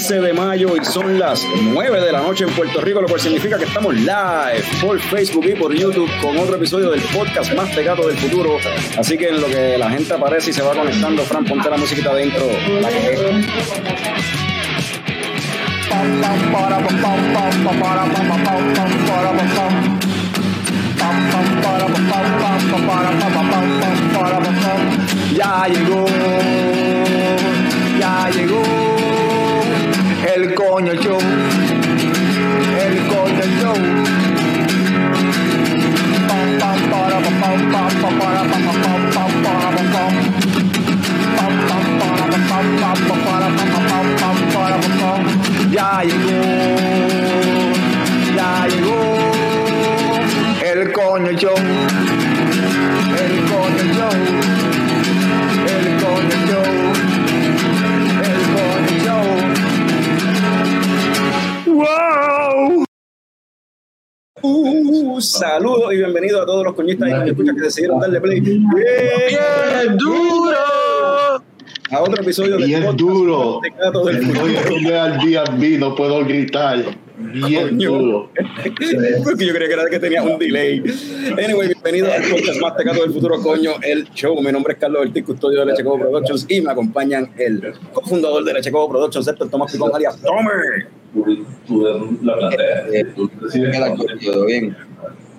15 de mayo y son las 9 de la noche en Puerto Rico, lo cual significa que estamos live por Facebook y por YouTube con otro episodio del podcast más pegado del futuro. Así que en lo que la gente aparece y se va conectando, Fran, ponte la musiquita adentro. Ya llegó, ya llegó el coño show, el coño show. Ya llegó, ya llegó. El coño show, el coño Uh, saludos y bienvenidos a todos los coñistas y que escuchan que decidieron darle play. Bien, ¡Bien duro! A otro episodio del Bien duro. de Gato del Estoy Futuro. al B&B, no puedo gritar. Bien Coño. duro. Porque yo creía que era que tenía un delay. Anyway, bienvenido al podcast más tecato del futuro, coño, el show. Mi nombre es Carlos Ortiz, custodio de Leche Cobo Productions y me acompañan el cofundador de Leche Cobo Productions, Héctor Tomás Picón, alias Tomer. la bien.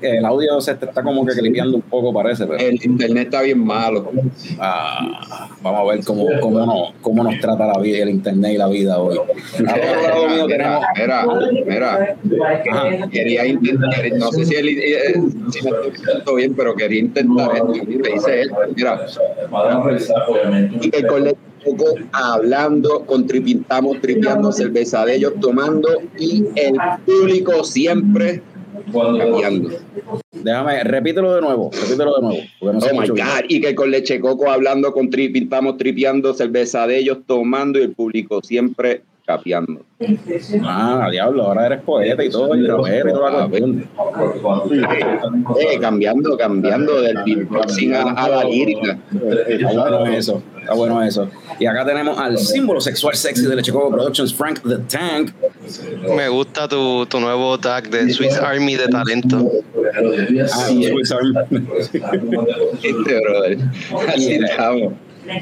El audio se está como que clipeando un poco, parece, pero El internet está bien malo. ah, vamos a ver cómo, cómo, nos, cómo nos trata la vida, el internet y la vida hoy. Tenemos Mira, mira, mira. Ajá. Quería intentar, no sé si, él, eh, si me estoy bien, pero quería intentar esto. Me dice él, mira, con el poco hablando, contripintamos, tripeando cerveza de ellos, tomando y el público siempre cambiando. Déjame, repítelo de nuevo, repítelo de nuevo. No Oh my bien. God, y que con leche coco hablando, con tri, pintamos, tripeando, cerveza de ellos, tomando y el público siempre capeando. Ah, diablo, ahora eres poeta y todo, y rapero y toda la cuestión. Eh, cambiando, cambiando del beatboxing a, a la lírica. Está bueno eso, está bueno eso. Y acá tenemos al símbolo sexual sexy de Leche Coco Productions, Frank the Tank. Me gusta tu, tu nuevo tag de Swiss Army de talento. Ah, Swiss Army. Este, brother. Así estamos.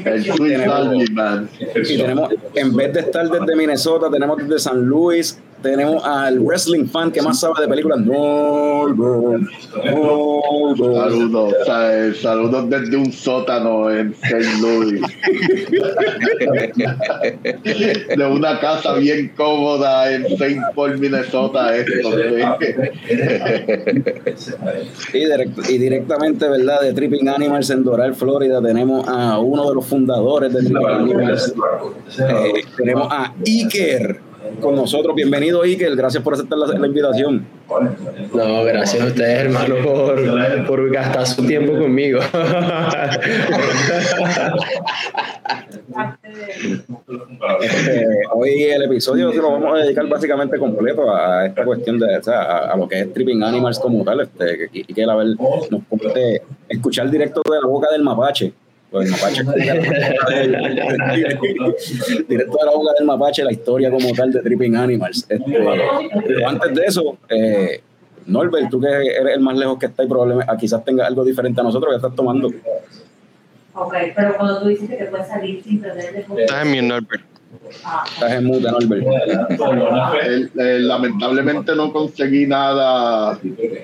El Swiss Army Man. Y tenemos, en vez de estar desde Minnesota, tenemos desde San Luis, tenemos al wrestling fan que más sabe de películas. Norbert, Norbert. Saludos, sa- saludos desde un sótano en St. Louis. De una casa bien cómoda en St. Paul, Minnesota. Esto, ¿sí? Y, direct- y directamente, ¿verdad? De Tripping Animals en Doral, Florida, tenemos a uno de los fundadores de Tripping Animals. Eh, tenemos a Iker con nosotros. Bienvenido, Iker. Gracias por aceptar la, la invitación. No, gracias a ustedes, hermano, por, por gastar su tiempo conmigo. Este, hoy el episodio se lo vamos a dedicar básicamente completo a esta cuestión de, o sea, a, a lo que es Tripping Animals como tal. Este, y, que a ver, nos compete escuchar directo de la boca del mapache. Pues el mapache directo de la boca del mapache la historia como tal de Tripping Animals. Este, pero antes de eso, eh, Norbert, tú que eres el más lejos que está y probablemente ah, quizás tenga algo diferente a nosotros que estás tomando. Ok, pero cuando tú dices que te puedes salir sin perder de Estás en mi Norbert. Ah, Estás en mute, Norbert. Eh, eh, lamentablemente no conseguí nada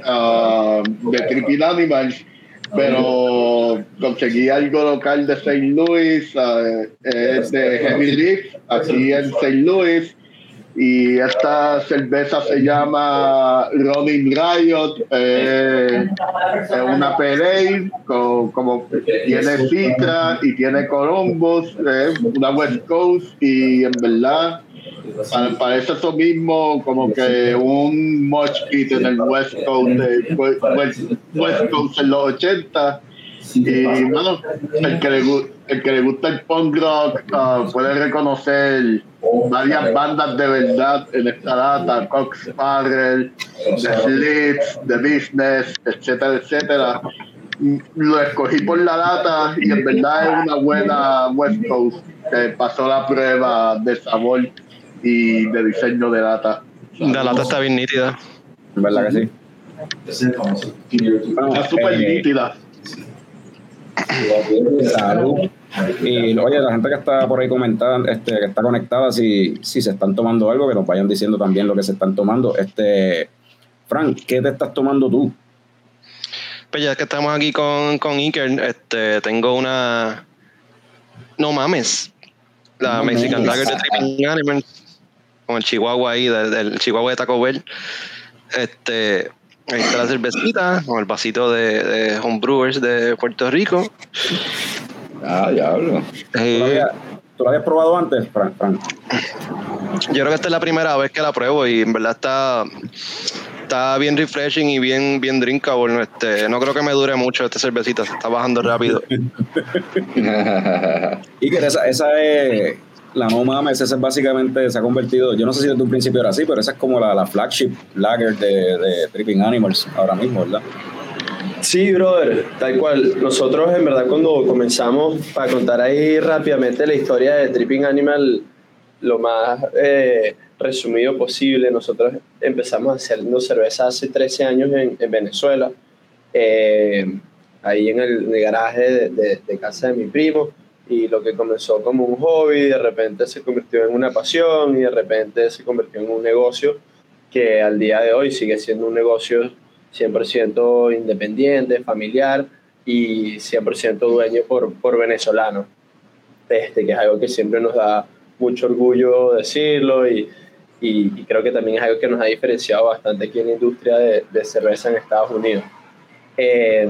ah, de Tripping Animals, pero conseguí algo local de St. Louis, ah, es de Heavy Reef, aquí en St. Louis. Y esta cerveza se llama Running Riot, eh, es una Pale con, como tiene Citra y tiene Columbus, eh, una West Coast y en verdad Pa- Parece eso mismo como que un mosh pit en el West Coast, de, West, West Coast en los 80 y bueno, el que le, el que le gusta el punk rock ah, puede reconocer varias bandas de verdad en esta data, Cox Sparrow, The Slits, The Business, etcétera, etcétera. Lo escogí por la data y en verdad es una buena West Coast que pasó la prueba de sabor y de diseño de data. La lata está bien nítida. ¿Verdad que sí? Está súper eh, nítida. Salud. Y oye, la gente que está por ahí comentada, este, que está conectada, si, si se están tomando algo, que nos vayan diciendo también lo que se están tomando. Este, Frank, ¿qué te estás tomando tú? Pues ya que estamos aquí con, con Iker, este, tengo una. No mames. La No Mexican. Lager de Tripping Animals. Con el Chihuahua ahí, del, del Chihuahua de Taco Bell. Este. Ahí está la cervecita, con el vasito de, de Homebrewers de Puerto Rico. Ah, diablo. ¿Tú Eh, tú lo habías probado antes, Frank? Frank? Yo creo que esta es la primera vez que la pruebo y en verdad está, está bien refreshing y bien, bien drinkable. Este, no creo que me dure mucho esta cervecita, se está bajando rápido. Y que esa, esa es la no mames, esa es básicamente se ha convertido, yo no sé si desde un principio era así, pero esa es como la, la flagship lager de, de Tripping Animals ahora mismo, ¿verdad? Sí, brother, tal cual. Nosotros en verdad cuando comenzamos, para contar ahí rápidamente la historia de Tripping Animal, lo más eh, resumido posible, nosotros empezamos haciendo cerveza hace 13 años en, en Venezuela, eh, ahí en el, en el garaje de, de- de casa de mi primo, y lo que comenzó como un hobby, de repente se convirtió en una pasión y de repente se convirtió en un negocio que al día de hoy sigue siendo un negocio 100% independiente, familiar y 100% dueño por, por venezolanos. Este, que es algo que siempre nos da mucho orgullo decirlo y, y- y creo que también es algo que nos ha diferenciado bastante aquí en la industria de, de cerveza en Estados Unidos. Eh,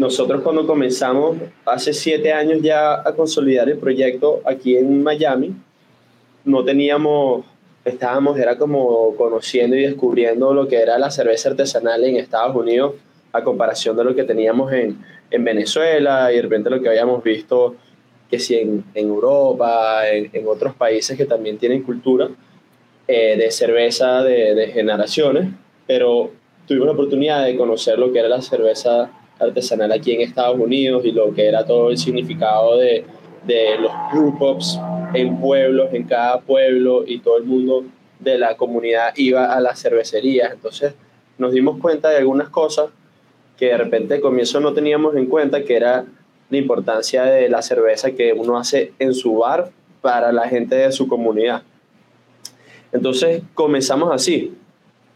nosotros cuando comenzamos hace siete años ya a consolidar el proyecto aquí en Miami, no teníamos, estábamos, era como conociendo y descubriendo lo que era la cerveza artesanal en Estados Unidos a comparación de lo que teníamos en, en Venezuela y de repente lo que habíamos visto que si en, en Europa, en, en otros países que también tienen cultura eh, de cerveza de, de generaciones, pero tuvimos la oportunidad de conocer lo que era la cerveza artesanal aquí en Estados Unidos y lo que era todo el significado de, de los brew pubs en pueblos, en cada pueblo y todo el mundo de la comunidad iba a las cervecerías. Entonces nos dimos cuenta de algunas cosas que de repente al comienzo no teníamos en cuenta, que era la importancia de la cerveza que uno hace en su bar para la gente de su comunidad. Entonces comenzamos así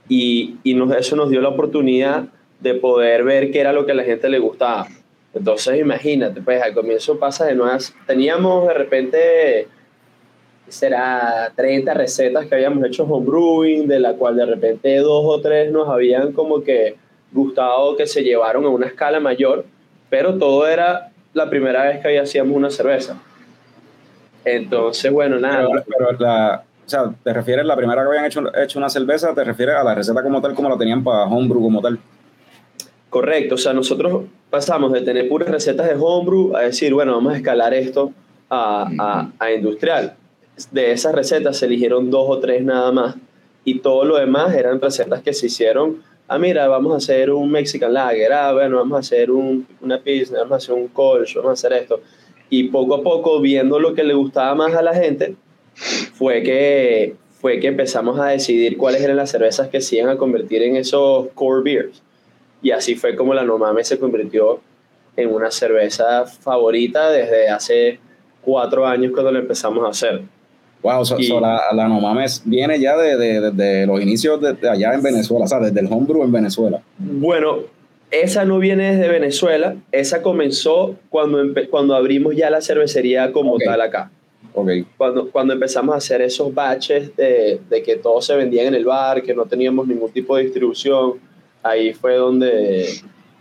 y, y eso nos dio la oportunidad de poder ver qué era lo que a la gente le gustaba. Entonces imagínate, pues al comienzo pasa de nuevas, teníamos de repente, ¿qué será 30 recetas que habíamos hecho homebrewing, de la cual de repente dos o tres nos habían como que gustado que se llevaron a una escala mayor, pero todo era la primera vez que hacíamos una cerveza. Entonces, bueno, nada. Pero, pero la, o sea, ¿te refieres la primera que habían hecho, hecho una cerveza? ¿Te refieres a la receta como tal, como la tenían para homebrew como tal? Correcto, o sea, nosotros pasamos de tener puras recetas de homebrew a decir, bueno, vamos a escalar esto a, a, a industrial. De esas recetas se eligieron dos o tres nada más y todo lo demás eran recetas que se hicieron, ah, mira, vamos a hacer un Mexican Lager, ah, bueno, vamos a hacer un, una pizza, vamos a hacer un colch, vamos a hacer esto. Y poco a poco, viendo lo que le gustaba más a la gente, fue que, fue que empezamos a decidir cuáles eran las cervezas que se iban a convertir en esos core beers. Y así fue como la No Mames se convirtió en una cerveza favorita desde hace cuatro años cuando la empezamos a hacer. Wow, so, Y- so la, la No Mames viene ya de, de- de los inicios de, allá en Venezuela, o sea, desde el homebrew en Venezuela. Bueno, esa no viene desde Venezuela, esa comenzó cuando, cuando abrimos ya la cervecería como Ok. tal acá. Ok. Cuando, cuando empezamos a hacer esos batches de, de que todo se vendía en el bar, que no teníamos ningún tipo de distribución, ahí fue donde,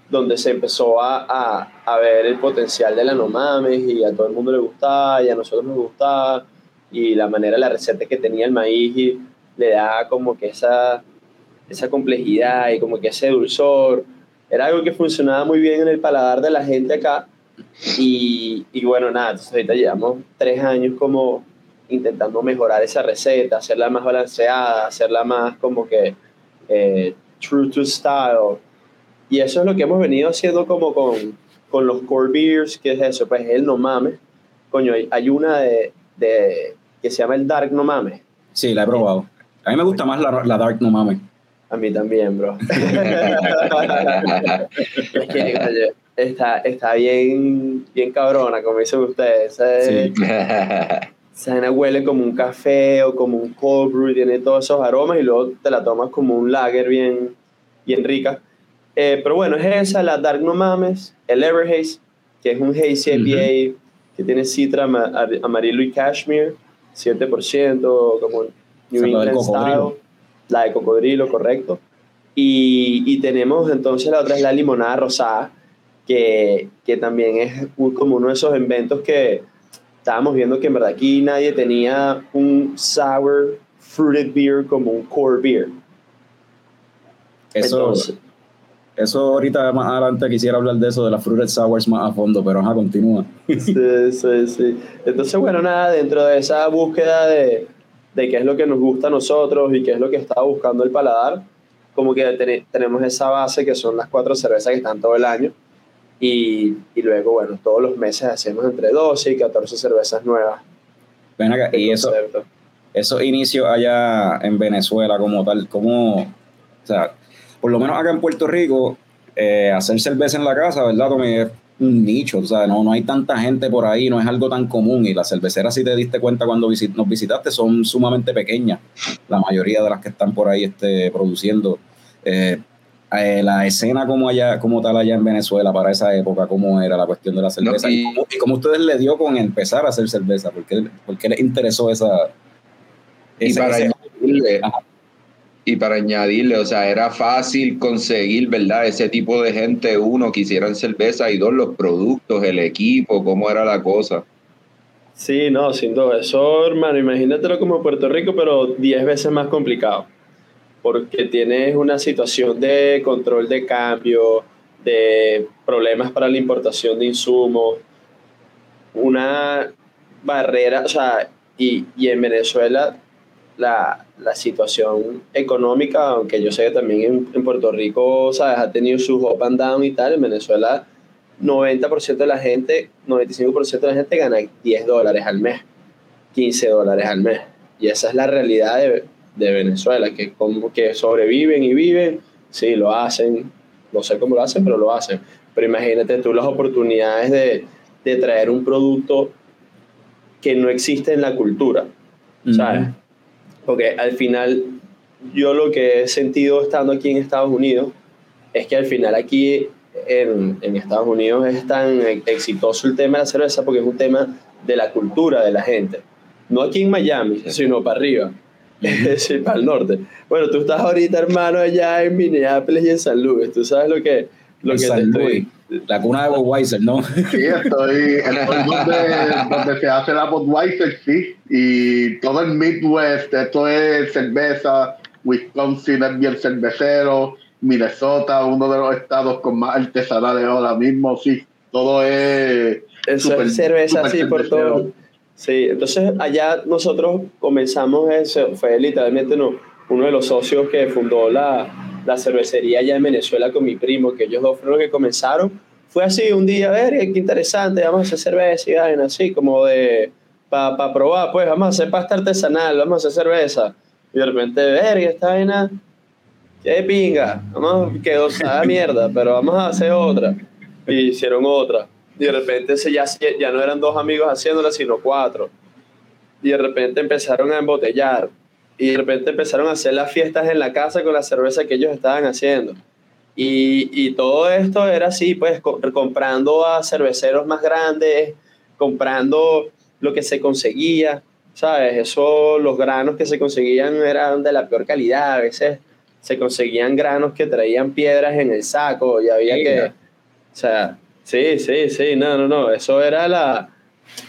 donde se empezó a, a, a ver el potencial de la No Mames y a todo el mundo le gustaba y a nosotros nos gustaba. y la manera, la receta que tenía el maíz le da como que esa, esa complejidad y como que ese dulzor. Era algo que funcionaba muy bien en el paladar de la gente acá. Y, y bueno, nada, ahorita llevamos tres años como intentando mejorar esa receta, hacerla más balanceada, hacerla más como que eh, true to style. Y eso es lo que hemos venido haciendo como con, con los core beers, que es eso, pues el no mames. Coño, hay, hay una de, de, que se llama el Dark No Mames. Sí, la he probado. A mí me gusta más la, la Dark No Mames. A mí también, bro. es que, oye, está, está bien, bien cabrona, como dicen ustedes. Sí. Esa vaina huele como un café o como un cold brew, tiene todos esos aromas y luego te la tomas como un lager bien, bien rica. Eh, pero bueno, es esa, la Dark No Mames, el Everhaze, que es un Hazy IPA que tiene citra ama- ar- amarillo y cashmere, 7%, como New England. Style, la de cocodrilo, correcto. Y, y tenemos entonces la otra es la limonada rosada, que, que también es como uno de esos inventos que estábamos viendo que en verdad aquí nadie tenía un sour fruited beer como un core beer. Eso, Entonces, eso ahorita más adelante quisiera hablar de eso, de las Fruited Sours más a fondo, pero ajá, continúa. sí, sí, sí. Entonces, bueno, nada, dentro de esa búsqueda de, de qué es lo que nos gusta a nosotros y qué es lo que está buscando el paladar, como que tene- tenemos esa base que son las cuatro cervezas que están todo el año. Y, y luego, bueno, todos los meses hacemos entre 12 y 14 cervezas nuevas. Ven acá, y eso, esos inicios allá en Venezuela como tal, como, o sea, por lo menos acá en Puerto Rico, eh, hacer cerveza en la casa, ¿verdad, Tommy? Es un nicho, o sea, no, no hay tanta gente por ahí, no es algo tan común y las cerveceras, si te diste cuenta cuando visit- nos visitaste, son sumamente pequeñas, la mayoría de las que están por ahí este, produciendo. Eh, eh, la escena como allá, como tal allá en Venezuela para esa época, cómo era la cuestión de la cerveza y- y, cómo, y cómo ustedes le dio con empezar a hacer cerveza, ¿por qué, por qué les interesó esa, Y para ese- añadirle, Ajá. y para añadirle, o sea, era fácil conseguir, ¿verdad? Ese tipo de gente, uno, que hicieran cerveza y dos, los productos, el equipo, cómo era la cosa. Sí, no, sin duda. Eso, hermano, imagínatelo como Puerto Rico, pero 10 veces más complicado. Porque tienes una situación de control de cambio, de problemas para la importación de insumos, una barrera, o sea, y, y en Venezuela la, la situación económica, aunque yo sé que también en, en Puerto Rico, ¿sabes? Ha tenido sus up and down y tal, en Venezuela 90% de la gente, 95% de la gente gana 10 dólares al mes, 15 dólares al mes. Y esa es la realidad de, de Venezuela, que como que sobreviven y viven, sí, lo hacen, no sé cómo lo hacen, pero lo hacen. Pero imagínate tú las oportunidades de, de traer un producto que no existe en la cultura, ¿sabes? Porque al final, yo lo que he sentido estando aquí en Estados Unidos es que al final aquí en, en Estados Unidos es tan exitoso el tema de la cerveza porque es un tema de la cultura de la gente. No aquí en Miami, sino para arriba, decir, para el norte. Bueno, tú estás ahorita, hermano, allá en Minneapolis y en San Luis. Tú sabes lo que, lo En que te San estoy... Luis, la cuna de Budweiser, ¿no? Sí, estoy, estoy donde, donde se hace la Budweiser, sí. Y todo el Midwest, esto es cerveza. Wisconsin es bien cervecero. Minnesota, uno de los estados con más artesanales ahora mismo, sí. Todo es. Eso es cerveza así por todo. Sí, entonces allá nosotros comenzamos eso, fue literalmente no, uno de los socios que fundó la, la cervecería allá en Venezuela con mi primo, que ellos dos fueron los que comenzaron. Fue así un día, a ver, qué interesante, vamos a hacer cerveza y vaina, así como de, para probar, pues vamos a hacer pasta artesanal, vamos a hacer cerveza. Y de repente, ver, esta vaina, qué pinga, vamos, quedó esa mierda, pero vamos a hacer otra. Y hicieron otra. Y de repente se ya, ya no eran dos amigos haciéndola, sino cuatro. Y de repente empezaron a embotellar. Y de repente empezaron a hacer las fiestas en la casa con la cerveza que ellos estaban haciendo. Y, y todo esto era así, pues co- comprando a cerveceros más grandes, comprando lo que se conseguía, ¿sabes? Eso, los granos que se conseguían eran de la peor calidad, a veces se conseguían granos que traían piedras en el saco y había que, o sea, sí, sí, sí, no, no, no, eso era la...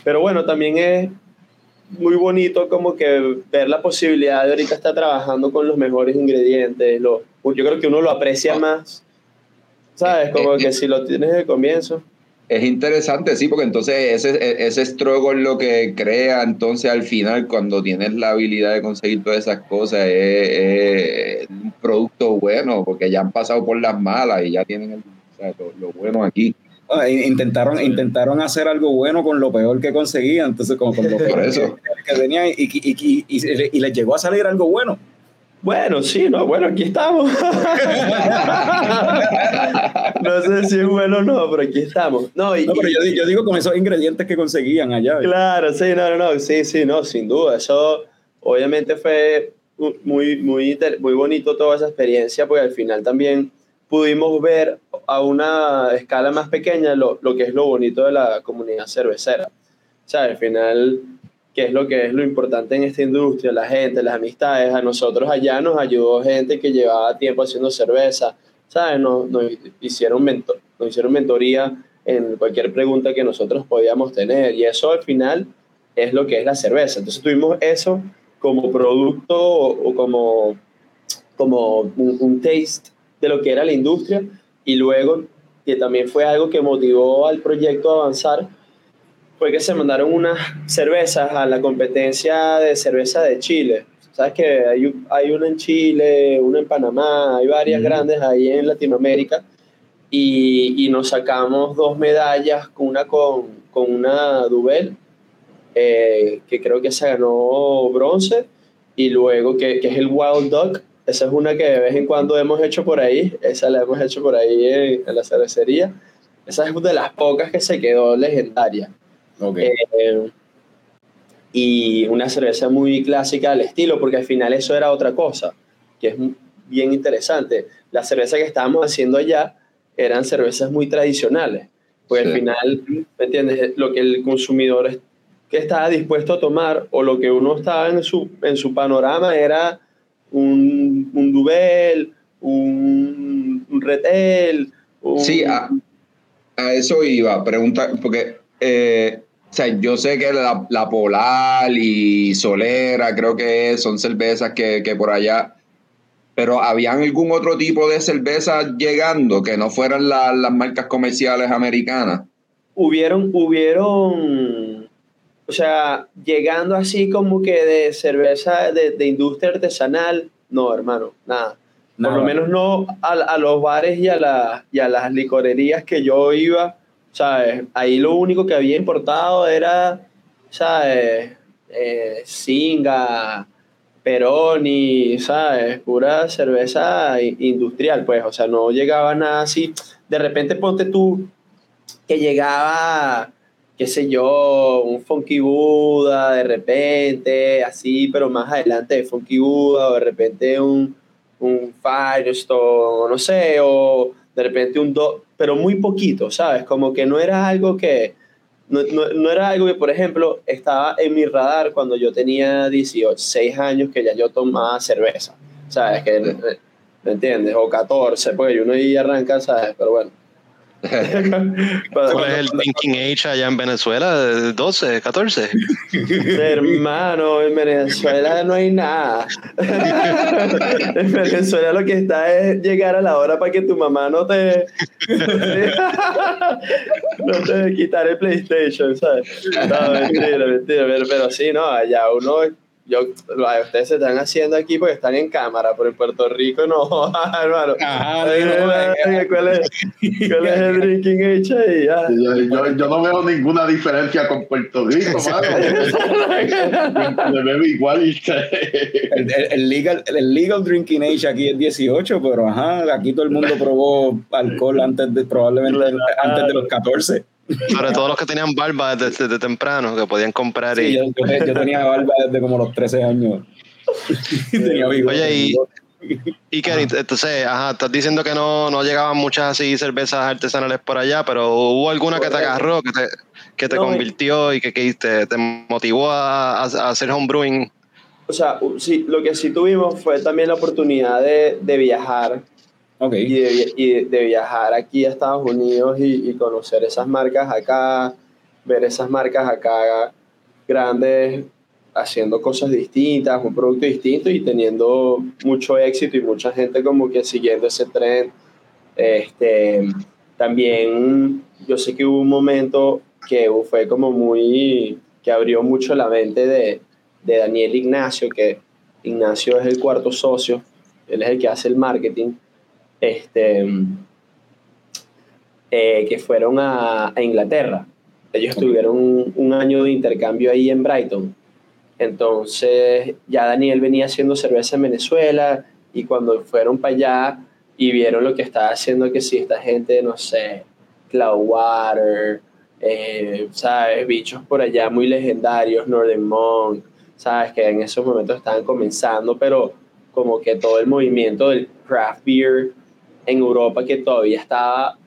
Pero bueno, también es, muy bonito como que ver la posibilidad de ahorita estar trabajando con los mejores ingredientes. Lo, yo creo que uno lo aprecia más, ¿sabes? Como que si lo tienes de comienzo. Es interesante, sí, porque entonces ese, ese struggle lo que crea, entonces al final, cuando tienes la habilidad de conseguir todas esas cosas, es, es un producto bueno, porque ya han pasado por las malas y ya tienen el, o sea, lo, lo bueno aquí. Ah, in- Intentaron, intentaron hacer algo bueno con lo peor que conseguían, entonces como con lo peor eso. que, tenían y, y, y, y- les llegó a salir algo bueno. Bueno, sí, no, bueno, aquí estamos. no sé si es bueno o no, pero aquí estamos. No, y, No, pero yo, yo digo con esos ingredientes que conseguían allá. Claro, sí, no, no, no, sí, sí, no, sin duda. Eso obviamente fue muy, muy, muy bonito toda esa experiencia, porque al final también pudimos ver a una escala más pequeña lo, lo que es lo bonito de la comunidad cervecera. O sea, al final, ¿qué es lo que es lo importante en esta industria? La gente, las amistades. A nosotros allá nos ayudó gente que llevaba tiempo haciendo cerveza, ¿sabes? Nos, nos hicieron, mentor, nos hicieron mentoría en cualquier pregunta que nosotros podíamos tener. Y eso al final es lo que es la cerveza. Entonces tuvimos eso como producto o, o como, como un, un taste de lo que era la industria y luego que también fue algo que motivó al proyecto a avanzar fue que se mandaron unas cervezas a la competencia de cerveza de Chile. Sabes que hay, hay una en Chile, una en Panamá, hay varias grandes ahí en Latinoamérica y, y nos sacamos dos medallas, una con, con una Duvel, eh, que creo que se ganó bronce, y luego que, que es el Wild Dog, esa es una que de vez en cuando hemos hecho por ahí, esa la hemos hecho por ahí en, en la cervecería, esa es de las pocas que se quedó legendaria. Ok. Eh, y una cerveza muy clásica al estilo, porque al final eso era otra cosa, que es bien interesante. La cerveza que estábamos haciendo allá eran cervezas muy tradicionales, pues Sí. al final, ¿me entiendes? Lo que el consumidor que estaba dispuesto a tomar o lo que uno estaba en su, en su panorama era un, un Duvel, un, un Retel, un- Sí, a, a eso iba, pregunta, porque eh, o sea, yo sé que la, la Polar y Solera, creo que son cervezas que, que por allá, pero ¿habían algún otro tipo de cerveza llegando que no fueran la- las marcas comerciales americanas? hubieron, hubieron, o sea, llegando así como que de cerveza de, de industria artesanal, no, hermano, nada. Nada. Por lo menos no a, a los bares y a, la- y a las licorerías que yo iba, ¿sabes? Ahí lo único que había importado era, ¿sabes? Eh, Singa, Peroni, ¿sabes? Pura cerveza industrial, pues, o sea, no llegaba nada así. De repente ponte tú que llegaba, qué sé yo, un Funky Buda de repente, así, pero más adelante de Funky Buda, o de repente un, un Firestone, no sé, o de repente un Do, pero muy poquito, ¿sabes? Como que no era algo que, no, no, no era algo que, por ejemplo, estaba en mi radar cuando yo tenía 16 años que ya yo tomaba cerveza, ¿sabes? Que, ¿Me entiendes? O 14, porque uno ahí arranca, ¿sabes? Pero bueno. ¿Cuál es el Drinking Age allá en Venezuela? ¿12, 14? Hermano, en Venezuela no hay nada. en Venezuela lo que está es llegar a la hora para que tu mamá no te. no te quitar el PlayStation, ¿sabes? No, mentira, mentira. Pero, pero sí, no, allá uno. Yo, ustedes se están haciendo aquí porque están en cámara, pero en Puerto Rico no, hermano. Ajá, ¿Cuál es, cuál es el drinking age ahí? Ah. Yo, yo- yo no veo ninguna diferencia con Puerto Rico, mano. Me bebo igual. El, el- el legal, el legal drinking age aquí es 18, pero ajá, aquí todo el mundo probó alcohol antes de, probablemente antes de los 14. Sobre todo los que tenían barba desde, desde temprano, que podían comprar Sí, y... yo, yo te- yo tenía barba desde como los 13 años. tenía bigote. Oye, y, y Kenny, entonces, ajá, estás diciendo que no, no llegaban muchas así cervezas artesanales por allá, pero hubo alguna que te agarró, que te, que te No, y- convirtió y que, que te, te motivó a, a- hacer homebrewing. O sea, sí, lo que sí tuvimos fue también la oportunidad de, de viajar Ok. y, de, y de viajar aquí a Estados Unidos y, y conocer esas marcas acá, ver esas marcas acá grandes haciendo cosas distintas, un producto distinto y teniendo mucho éxito y mucha gente como que siguiendo ese tren. Este, también yo sé que hubo un momento que fue como muy, que abrió mucho la mente de, de Daniel Ignacio, que Ignacio es el cuarto socio, él es el que hace el marketing, este, eh, que fueron a, a Inglaterra. Ellos tuvieron un, un año de intercambio ahí en Brighton. Entonces ya Daniel venía haciendo cerveza en Venezuela y cuando fueron para allá y vieron lo que estaba haciendo, que si esta gente, no sé, Cloudwater, eh, ¿sabes? Bichos por allá muy legendarios, Northern Monk, ¿sabes? Que en esos momentos estaban comenzando, pero como que todo el movimiento del craft beer en Europa que todavía estaba,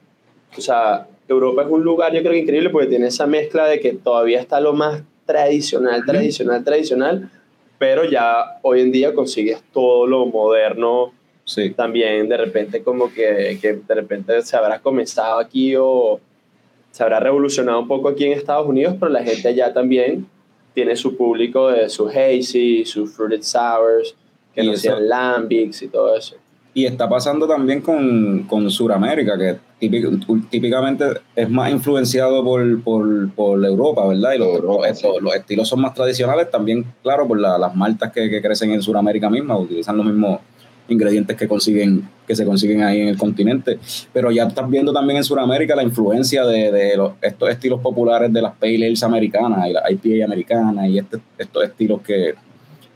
o sea, Europa es un lugar yo creo que increíble porque tiene esa mezcla de que todavía está lo más tradicional, tradicional, tradicional, pero ya hoy en día consigues todo lo moderno Sí. también de repente como que, que de repente se habrá comenzado aquí o se habrá revolucionado un poco aquí en Estados Unidos, pero la gente allá también tiene su público de sus hazy, sus fruited sours, que Y no sean lambics y todo eso. Y está pasando también con, con Sudamérica, que típic- típicamente es más influenciado por, por, por Europa, ¿verdad? Y los, Europa, los- los estilos son más tradicionales, también, claro, por la- las maltas que, que crecen en Sudamérica misma, utilizan los mismos ingredientes que consiguen que se consiguen ahí en el continente. Pero ya estás viendo también en Sudamérica la influencia de, de los- estos estilos populares de las pale ales americanas y la IPA americana y este- estos estilos que,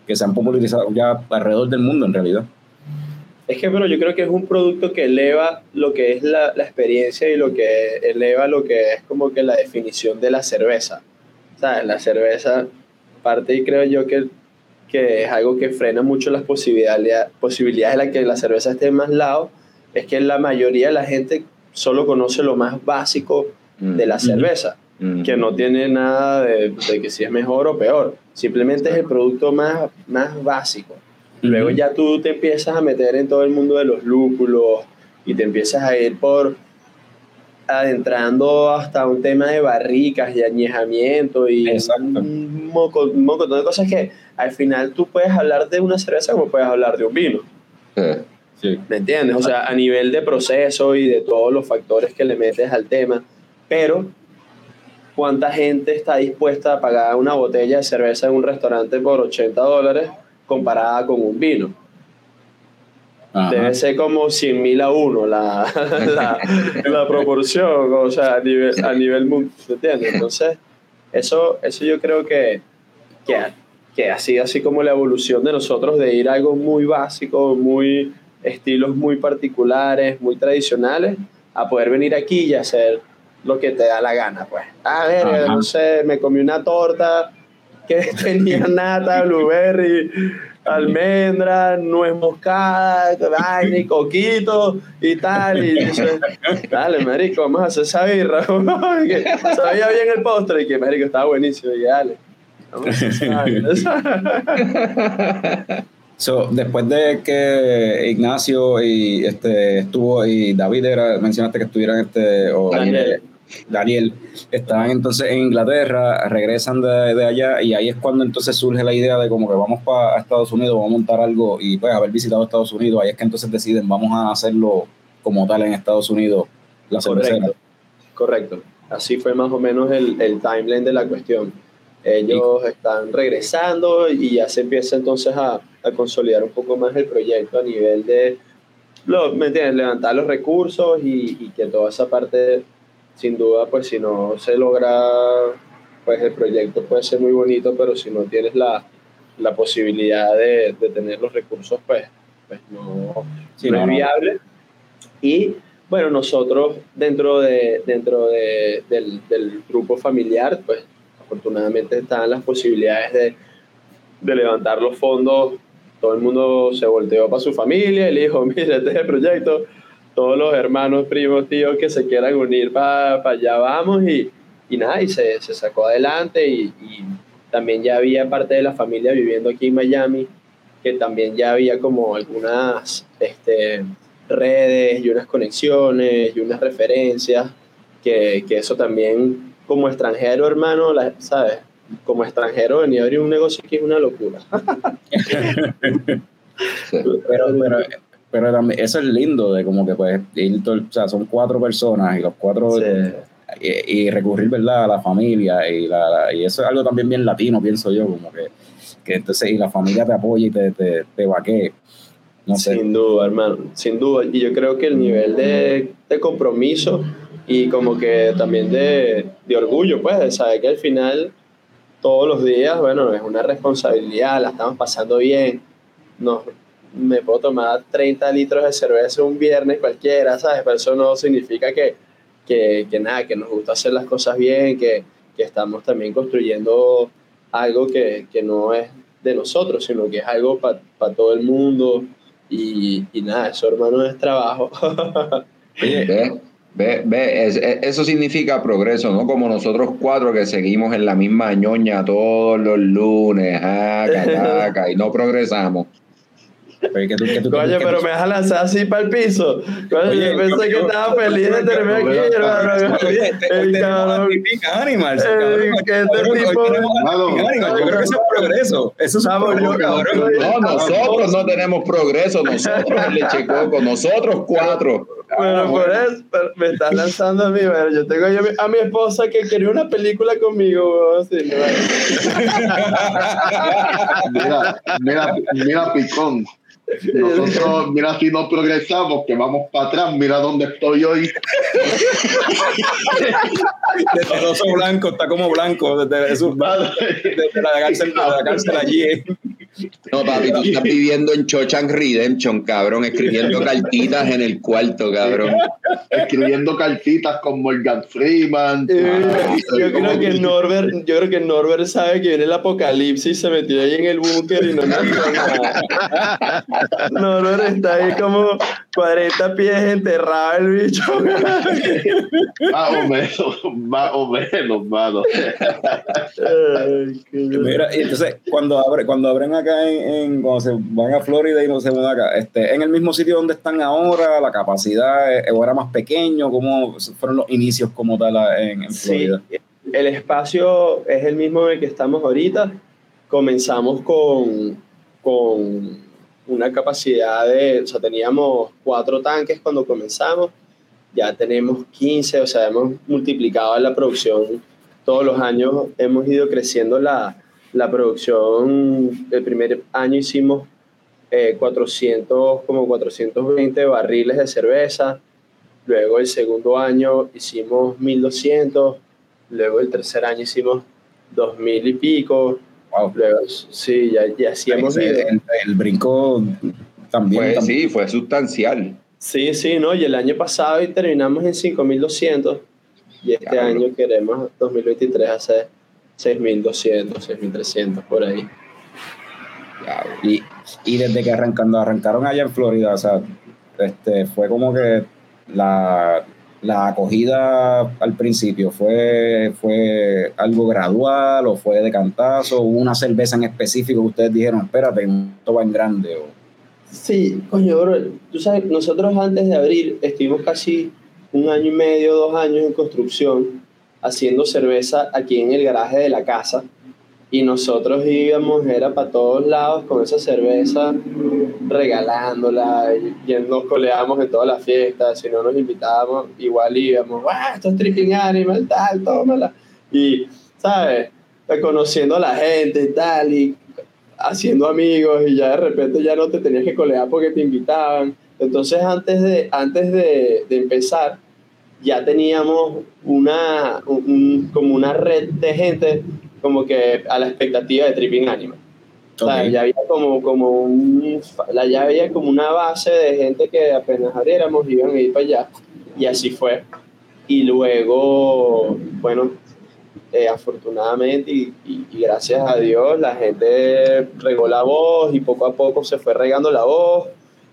que se han popularizado ya alrededor del mundo en realidad Es que, pero yo creo que es un producto que eleva lo que es la, la experiencia y lo que eleva lo que es como que la definición de la cerveza. ¿Sabes? La cerveza, parte y creo yo que, que es algo que frena mucho las posibilidades, posibilidades de la que la cerveza esté más lado, es que la mayoría de la gente solo conoce lo más básico de la cerveza Mm. que no tiene nada de, de que si es mejor o peor. Simplemente es el producto más, más básico. Luego ya tú te empiezas a meter en todo el mundo de los lúpulos y te empiezas a ir por adentrando hasta un tema de barricas y añejamiento y Exacto. un moco- montón de cosas que al final tú puedes hablar de una cerveza como puedes hablar de un vino. Sí. Sí. ¿Me entiendes? O sea, a nivel de proceso y de todos los factores que le metes al tema. Pero, ¿cuánta gente está dispuesta a pagar una botella de cerveza en un restaurante por 80 dólares comparada con un vino? Ajá. Debe ser como 100 mil a uno la, la, la proporción, o sea, a nivel, a nivel mundial, ¿me entiendes? Entonces, eso, eso yo creo que, que, que sido así como la evolución de nosotros de ir a algo muy básico, muy estilos muy particulares, muy tradicionales, a poder venir aquí y hacer lo que te da la gana, pues. A ver, no sé, me comí una torta que tenía nata, blueberry, almendra, nuez moscada, vaina y coquito y tal. Y dices, dale, marico, vamos a hacer esa birra. Que Sabía bien el postre y que, marico, estaba buenísimo. Y dale, vamos a hacer esa vaina. So, después de que Ignacio y este estuvo y David era, mencionaste que estuvieran este o Daniel. Daniel estaban entonces en Inglaterra, regresan de, de allá y ahí es cuando entonces surge la idea de como que vamos para Estados Unidos, vamos a montar algo y pues haber visitado Estados Unidos, ahí es que entonces deciden vamos a hacerlo como tal en Estados Unidos, la cervecera. Correcto, correcto. Así fue más o menos el, el timeline de la cuestión. Ellos están regresando y ya se empieza entonces a, a consolidar un poco más el proyecto a nivel de, lo, ¿me entiendes? Levantar los recursos y, y que toda esa parte, sin duda, pues si no se logra, pues el proyecto puede ser muy bonito, pero si no tienes la, la posibilidad de, de tener los recursos, pues, pues no, Sí, no no, es viable. Y bueno, nosotros dentro, de, dentro de, del, del grupo familiar, pues afortunadamente están las posibilidades de, de levantar los fondos. Todo el mundo se volteó para su familia y le dijo, mira, este es el proyecto. Todos los hermanos, primos, tíos que se quieran unir para allá vamos y, y nada, y se, se sacó adelante y, y también ya había parte de la familia viviendo aquí en Miami, que también ya había como algunas este, redes y unas conexiones y unas referencias, que, que eso también como extranjero, hermano, la- ¿sabes? como extranjero venir a abrir un negocio aquí es una locura. Pero, pero, pero también, eso es lindo de como que pues ir todo- o sea, son cuatro personas y los cuatro Sí. y, y recurrir verdad a la familia y, la, la- y eso es algo también bien latino pienso yo como que, que entonces y la familia te apoya y te, te, te vaquee no sé Sin duda, hermano, sin duda. Y yo creo que el nivel de, de compromiso y como que también de, de orgullo, pues, de saber que al final, todos los días, bueno, es una responsabilidad, la estamos pasando bien. Nos, me puedo tomar 30 litros de cerveza un viernes cualquiera, ¿sabes? Pero eso no significa que, que, que nada, que nos gusta hacer las cosas bien, que, que estamos también construyendo algo que, que no es de nosotros, sino que es algo para todo el mundo. Y, y nada, eso hermano es trabajo. Ve, ve, ve, es- es- eso significa progreso, no como nosotros cuatro que seguimos en la misma ñoña todos los lunes, jaca, jaca, y no progresamos. Pero que tú- que tú- Coño, que pero tú- me vas a lanzar así para el piso. Coño, Oye, yo pensé yo- que yo- estaba feliz de tenerme aquí, hermano. Oye, este- El cabrón. Animals, que este tipo- Animals. Yo creo que eso es progreso. Eso es. No, nosotros no tenemos progreso, nosotros el leche coco, nosotros cuatro. Bueno, por eso me estás lanzando a mí, bueno, yo tengo yo a mi esposa que quería una película conmigo, weón, así, ¿no? Mira, mira, mira, Picón. Nosotros, mira si no progresamos, que vamos para atrás, mira dónde estoy hoy. Desde el oso blanco, está como blanco, desde, eso, desde la cárcel, de la cárcel allí. eh. No, papi, tú estás viviendo en Chochan Redemption, cabrón, escribiendo cartitas en el cuarto, cabrón. Escribiendo cartitas con Morgan Freeman. Eh, yo creo que Norbert, yo creo que Norbert sabe que viene el apocalipsis, se metió ahí en el búnker y no hizo nada. Norbert está ahí como 40 pies enterrado el bicho. Más o menos, más o menos, mano. Mira, y entonces, cuando, abre, cuando abren acá, en, en- cuando se van a Florida y no se mudan acá, este, en el mismo sitio donde están ahora, la capacidad eh, o era más pequeño, ¿cómo fueron los inicios como tal en, en Sí, Florida? el espacio es el mismo en el que estamos ahorita. Comenzamos con, con una capacidad de, o sea, teníamos cuatro tanques cuando comenzamos, ya tenemos 15, o sea, hemos multiplicado la producción todos los años, hemos ido creciendo la, la producción. El primer año hicimos eh, 400, como 420 barriles de cerveza. Luego el segundo año hicimos 1200. Luego el tercer año hicimos 2000 y pico. Wow. Luego, sí, ya, ya sí hemos el, el- el brinco también. Fue, también. sí, fue sustancial. Sí, sí, ¿no? Y el año pasado y terminamos en 5200. Y este año queremos, 2023, hacer 6200, 6300 por ahí. Ya, Y, y desde que arrancando, arrancaron allá en Florida, o sea, este, fue como que la, la acogida al principio fue, fue algo gradual o fue de cantazo, hubo una cerveza en específico que ustedes dijeron, espérate, esto va en grande. O, Sí, coño, bro, tú sabes, nosotros antes de abrir estuvimos casi un año y medio, dos años en construcción, haciendo cerveza aquí en el garaje de la casa. Y nosotros íbamos, era para todos lados con esa cerveza, regalándola, y, y nos coleábamos en todas las fiestas, si no nos invitábamos, igual íbamos, ¡ah, esto es Tripping Animal, tal, tómala! Y, ¿sabes? Conociendo a la gente y tal, y haciendo amigos y ya de repente ya no te tenías que colear porque te invitaban. Entonces antes de, antes de, de empezar ya teníamos una, un- un- como una red de gente como que a la expectativa de Tripping Animal. O sea, ya había como, como un, ya había como una base de gente que apenas abriéramos iban a ir para allá y así fue. Y luego, bueno, eh, afortunadamente y, y- y gracias a Dios la gente regó la voz y poco a poco se fue regando la voz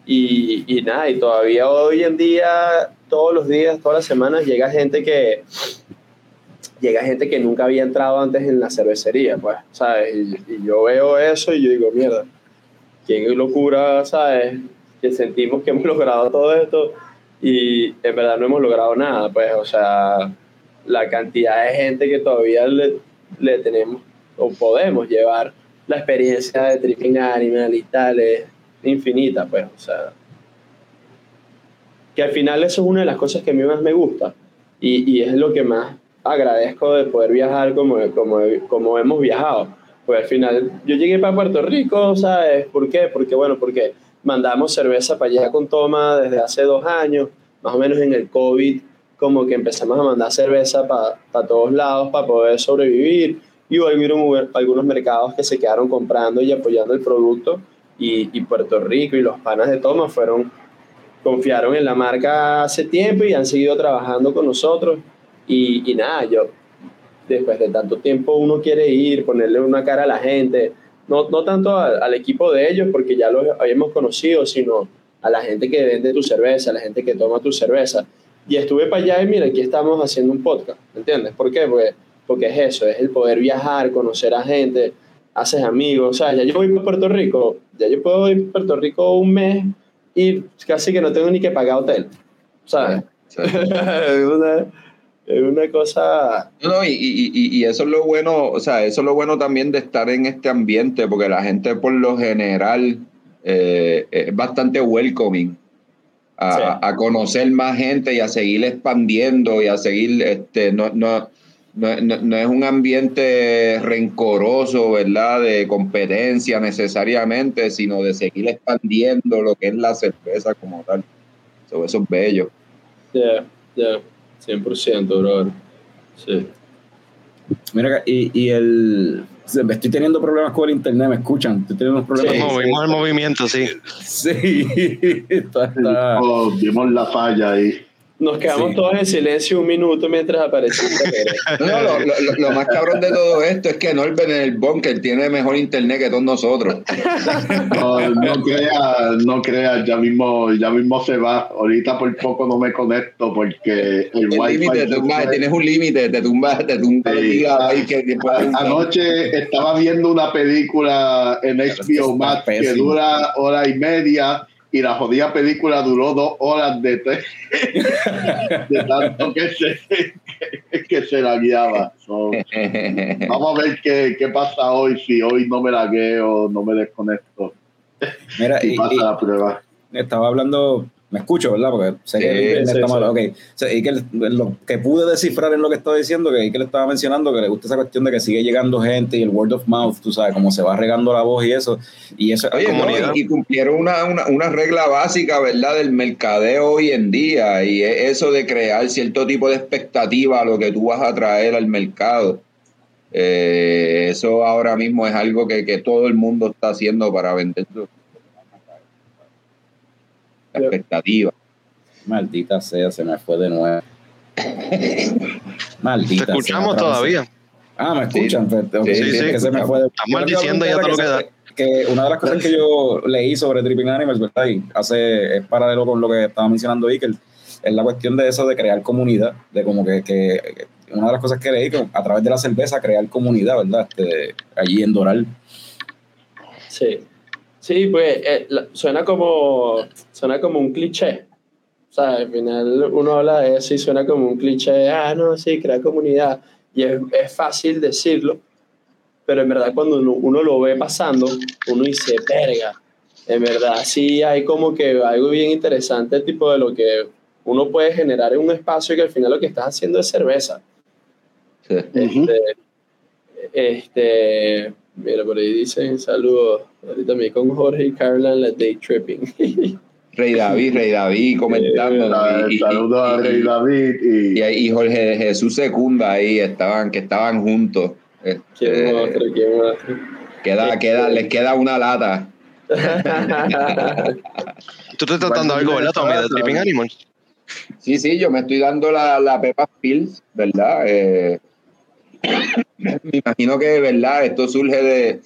y, y nada, y todavía hoy en día, todos los días, todas las semanas llega gente que llega gente que nunca había entrado antes en la cervecería, pues, ¿sabes? Y, y yo veo eso y yo digo, mierda, qué locura, ¿sabes? Que sentimos que hemos logrado todo esto y en verdad no hemos logrado nada, pues, o sea, la cantidad de gente que todavía le, le tenemos o podemos llevar la experiencia de Tripping Animal y tal, es infinita, pues, o sea, que al final eso es una de las cosas que a mí más me gusta y, y es lo que más agradezco de poder viajar como, como, como hemos viajado. Pues al final yo llegué para Puerto Rico, ¿sabes? ¿Por qué? Porque bueno, porque mandamos cerveza para allá con Toma desde hace dos años, más o menos en el COVID, como que empezamos a mandar cerveza para todos lados para poder sobrevivir. Y hubo algunos mercados que se quedaron comprando y apoyando el producto. Y, y Puerto Rico y los panas de Toma fueron, confiaron en la marca hace tiempo y han seguido trabajando con nosotros. Y, y nada, yo, después de tanto tiempo, uno quiere ir, ponerle una cara a la gente, no, no tanto al, al equipo de ellos, porque ya los habíamos conocido, sino a la gente que vende tu cerveza, a la gente que toma tu cerveza. Y estuve para allá y mira, aquí estamos haciendo un podcast, ¿entiendes? ¿Por qué? Porque, porque es eso, es el poder viajar, conocer a gente, haces amigos, o sea, ya yo voy para Puerto Rico, ya yo puedo ir a Puerto Rico un mes y casi que no tengo ni que pagar hotel, ¿sabes? Sí. una, es una cosa... No, y, y, y, eso es lo bueno, o sea, eso es lo bueno también de estar en este ambiente, porque la gente por lo general eh, es bastante welcoming a, Sí. a conocer más gente y a seguir expandiendo y a seguir, este, no, no, no, no- es un ambiente rencoroso, ¿verdad? De competencia necesariamente, sino de seguir expandiendo lo que es la cerveza como tal. So, eso es bello. Ya, ya, 100%, brother. Sí. Mira, acá, y, y el. Estoy teniendo problemas con el internet, ¿me escuchan? Estoy teniendo problemas. Sí, Movimos el movimiento, sí. Sí, está, está- Oh, vimos la falla ahí. Nos quedamos Sí. todos en silencio un minuto mientras apareció. No, no, lo, lo- lo más cabrón de todo esto es que Norbert en el bunker tiene mejor internet que todos nosotros. No, no creas, no creas, ya mismo, ya mismo se va. Ahorita por poco no me conecto porque el, El wifi. límite, te tumba- tienes un límite, te tumba, te tumba los Sí. Anoche estaba viendo una película en HBO Max que dura hora y media y la jodida película duró dos horas de, de tanto que se, que se la guiaba. So, vamos a ver qué, qué pasa hoy, si hoy no me lagueo, no me desconecto Mira, y y, pasa y la prueba. estaba hablando, me escucho, ¿verdad? Porque sé que Sí, internet sí, está sí. malo. Ok. O sea, y que el- lo que pude descifrar en lo que estaba diciendo, que, que le estaba mencionando, que le gusta esa cuestión de que sigue llegando gente y el word of mouth, tú sabes, cómo se va regando la voz y eso. Y eso Oye, no, y, y cumplieron una, una, una regla básica, ¿verdad?, del mercadeo hoy en día, y es eso de crear cierto tipo de expectativa a lo que tú vas a traer al mercado. Eh, eso ahora mismo es algo que, que todo el mundo está haciendo para vender la expectativa. Maldita sea, se me fue de nuevo. Maldita Te escuchamos sea, todavía. Ah, me escuchan. Sí, es sí, que se me fue de... Maldiciendo preguntar ya todo lo que que, que una de las cosas que yo leí sobre Tripping Animals, ¿verdad? Y hace, es paralelo con lo que estaba mencionando Iker, es la cuestión de eso de crear comunidad, de como que, que una de las cosas que leí, que a través de la cerveza crear comunidad, ¿verdad? Este, allí en Doral. Sí. Sí, pues eh, la- suena como suena como un cliché. O sea, al final uno habla de eso y suena como un cliché, ah, no, sí, crear comunidad. Y es, es fácil decirlo, pero en verdad cuando uno, uno lo ve pasando, uno dice, verga, en verdad sí hay como que algo bien interesante, tipo de lo que uno puede generar en un espacio y que al final lo que estás haciendo es cerveza. Sí. Este, este, mira, por ahí dicen saludos. Ahorita me con Jorge y Carla en la day tripping. Rey David, Rey David comentando. Y- Saludos a Rey David y, Y, y Jorge Jesús Secunda ahí estaban, que estaban juntos. Este, ¿Quién otro? ¿Quién otro? queda, queda, les queda una lata. Tú estás tratando algo, ¿verdad, Tommy, de Tripping Animals? Sí, sí, yo me estoy dando la, la Peppa Pills, ¿verdad? Eh, me imagino que, ¿verdad? Esto surge de,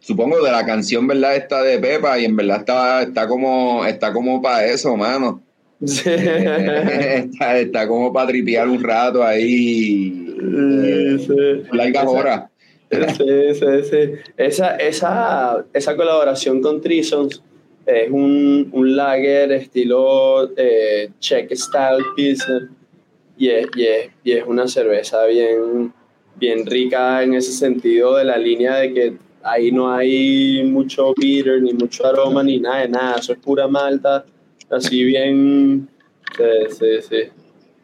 supongo, de la canción, ¿verdad? Esta de Pepa y en verdad está, está como, está como para eso, mano. Sí. está, está como para tripear un rato ahí. eh, Sí, sí. largas Esa- horas. Sí, sí, sí. Esa, esa, esa colaboración con Trisons es un, un lager estilo eh, Czech Style Pilsner y es, y, es, y es una cerveza bien, bien rica en ese sentido de la línea de que ahí no hay mucho bitter, ni mucho aroma, ni nada de nada. Eso es pura malta, así bien. Sí, sí, sí.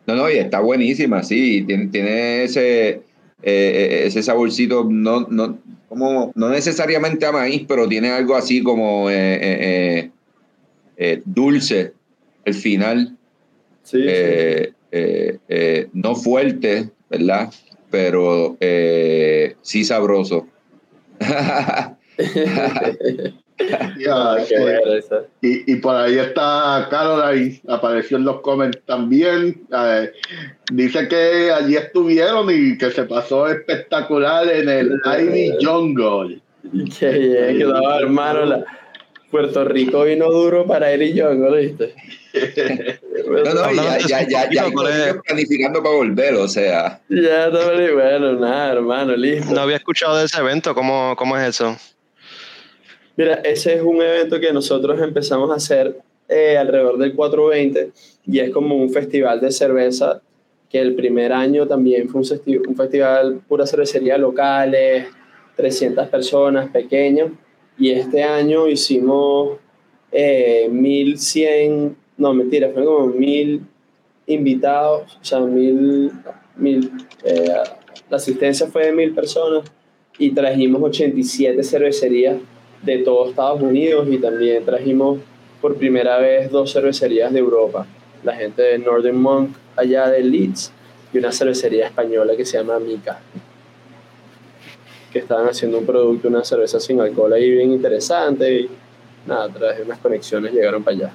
No, no, y está buenísima, sí. Tiene, tiene ese, eh, eh, ese saborcito, no, no, como, no necesariamente a maíz, pero tiene algo así como eh, eh, eh, eh, dulce el final. Sí, sí. Eh, eh, no fuerte, ¿verdad? Pero eh, sí sabroso. Y, y por ahí está Caroline, apareció en los comments también. eh, dice que allí estuvieron y que se pasó espectacular en el Ivy Jungle. Qué bien, quedaba hermano. La... Puerto Rico vino duro para él y yo, ¿no lo viste? No, no, ya, ya, ya, ya planificando para volver, o sea. Ya, no, bueno, nada, hermano, listo. No había escuchado de ese evento, ¿cómo, cómo es eso? Mira, ese es un evento que nosotros empezamos a hacer eh, alrededor del 420 y es como un festival de cerveza que el primer año también fue un, festi- un festival pura cervecería locales, 300 personas, pequeño, y este año hicimos eh, 1100, no mentira, fue como 1000 invitados, o sea, 1000, 1000 eh, la asistencia fue de 1000 personas y trajimos 87 cervecerías de todo Estados Unidos y también trajimos por primera vez dos cervecerías de Europa. La gente de Northern Monk allá de Leeds y una cervecería española que se llama Mica. Que estaban haciendo un producto, una cerveza sin alcohol ahí bien interesante y nada, a través de unas conexiones llegaron para allá.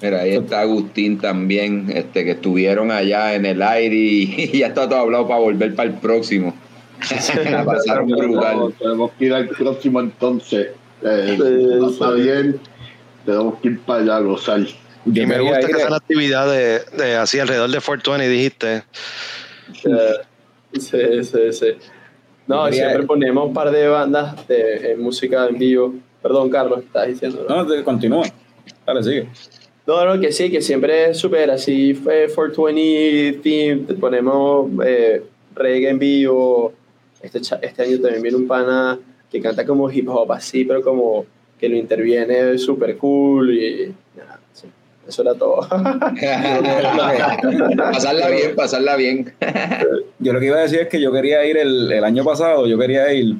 Mira, ahí está Agustín también, este, que estuvieron allá en el aire y, y ya está todo hablado para volver para el próximo. La pasaron brutal. No, tenemos que ir al próximo entonces. Eh, Sí, está sí. bien, tenemos que ir para allá a gozar. Y me gusta que sea una actividad de, de así alrededor de 420, dijiste. Eh, sí, sí, sí. No, siempre ponemos un par de bandas de eh, música en vivo. Perdón, Carlos, estás diciendo. ¿no? No, continúa. Dale, sigue. No, no, que sí, que siempre es súper así, fue 420 theme, te ponemos eh, reggae en vivo. Este, este año también viene un pana que canta como hip hop así, pero como que lo interviene súper cool y eso era todo. pasarla bien, pasarla bien. Yo lo que iba a decir es que yo quería ir el, el año pasado, yo quería ir,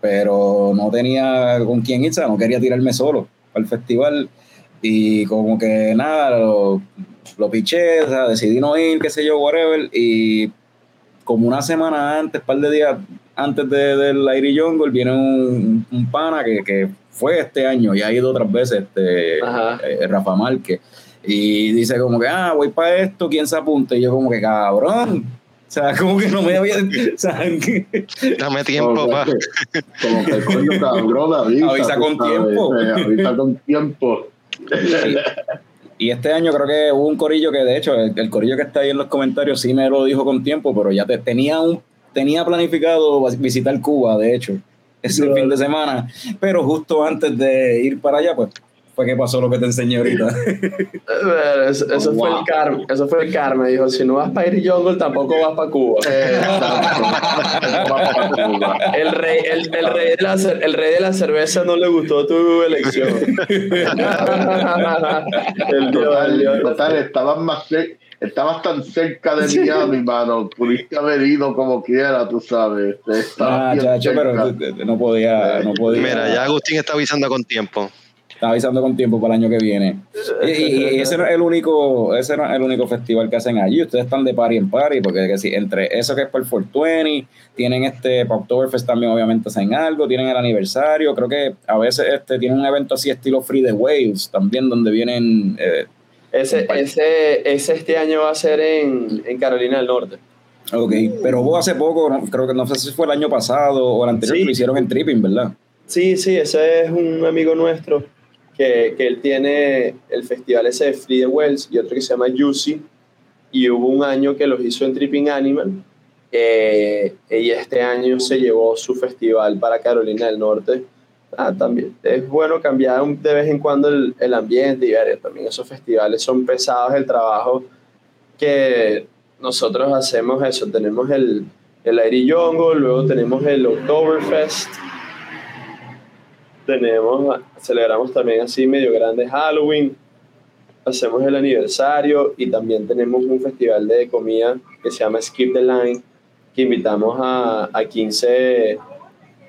pero no tenía con quién ir, o sea, no quería tirarme solo al festival y como que nada, lo, lo piché, o sea, decidí no ir, qué sé yo, whatever, y como una semana antes, par de días antes de, del Airi Jungle, viene un, un pana que, que fue este año y ha ido otras veces, este, eh, Rafa Márquez, y dice como que, ah, voy para esto, ¿quién se apunta? Y yo como que, cabrón, o sea, como que no me había... O sea, que- Dame tiempo, Como pa. que- Como que coño, cabrón, avisa. Avisa con sabes, tiempo. eh, avisa con tiempo. Y este año creo que hubo un corillo que, de hecho, el, el corillo que está ahí en los comentarios sí me lo dijo con tiempo, pero ya te, tenía un tenía planificado visitar Cuba, de hecho, ese fin de semana, pero justo antes de ir para allá, pues fue que pasó lo que te enseñé ahorita. Eso, eso Oh, fue wow. el karma, eso fue el karma. Dijo, si no vas para ir Jungle, tampoco vas para Cuba. El rey, el, el rey de la, cer- el rey de la cerveza no le gustó tu elección. el el dios. Total, estabas más estabas tan cerca de Miami, mano. Pudiste haber ido como quiera, tú sabes. Estabas Ah, chacho, pero cerca. no podía, no podía. Mira, ya Agustín está avisando con tiempo. Estaba avisando con tiempo para el año que viene. Y, ese no es el único, ese no es el único festival que hacen allí. Ustedes están de party en party, porque que sí, entre eso que es por 420, tienen este Poptoberfest también obviamente hacen algo, tienen el aniversario, creo que a veces este tienen un evento así estilo Free the Waves también donde vienen eh, Ese, ese, ese este año va a ser en, en Carolina del Norte. ok, pero vos hace poco, no- creo que no sé si fue el año pasado o el anterior Sí. que lo hicieron en Tripping, ¿verdad? Sí, sí, ese es un amigo nuestro que, que él tiene el festival ese de Free the Wells y otro que se llama Juicy. Y hubo un año que los hizo en Tripping Animal. eh, y este año se llevó su festival para Carolina del Norte. Ah, también es bueno cambiar de vez en cuando el, el ambiente y ver también esos festivales son pesados el trabajo que nosotros hacemos eso, tenemos el, el Jungle, luego tenemos el Oktoberfest, tenemos, celebramos también así medio grande Halloween, hacemos el aniversario y también tenemos un festival de comida que se llama Skip the Line, que invitamos a, a 15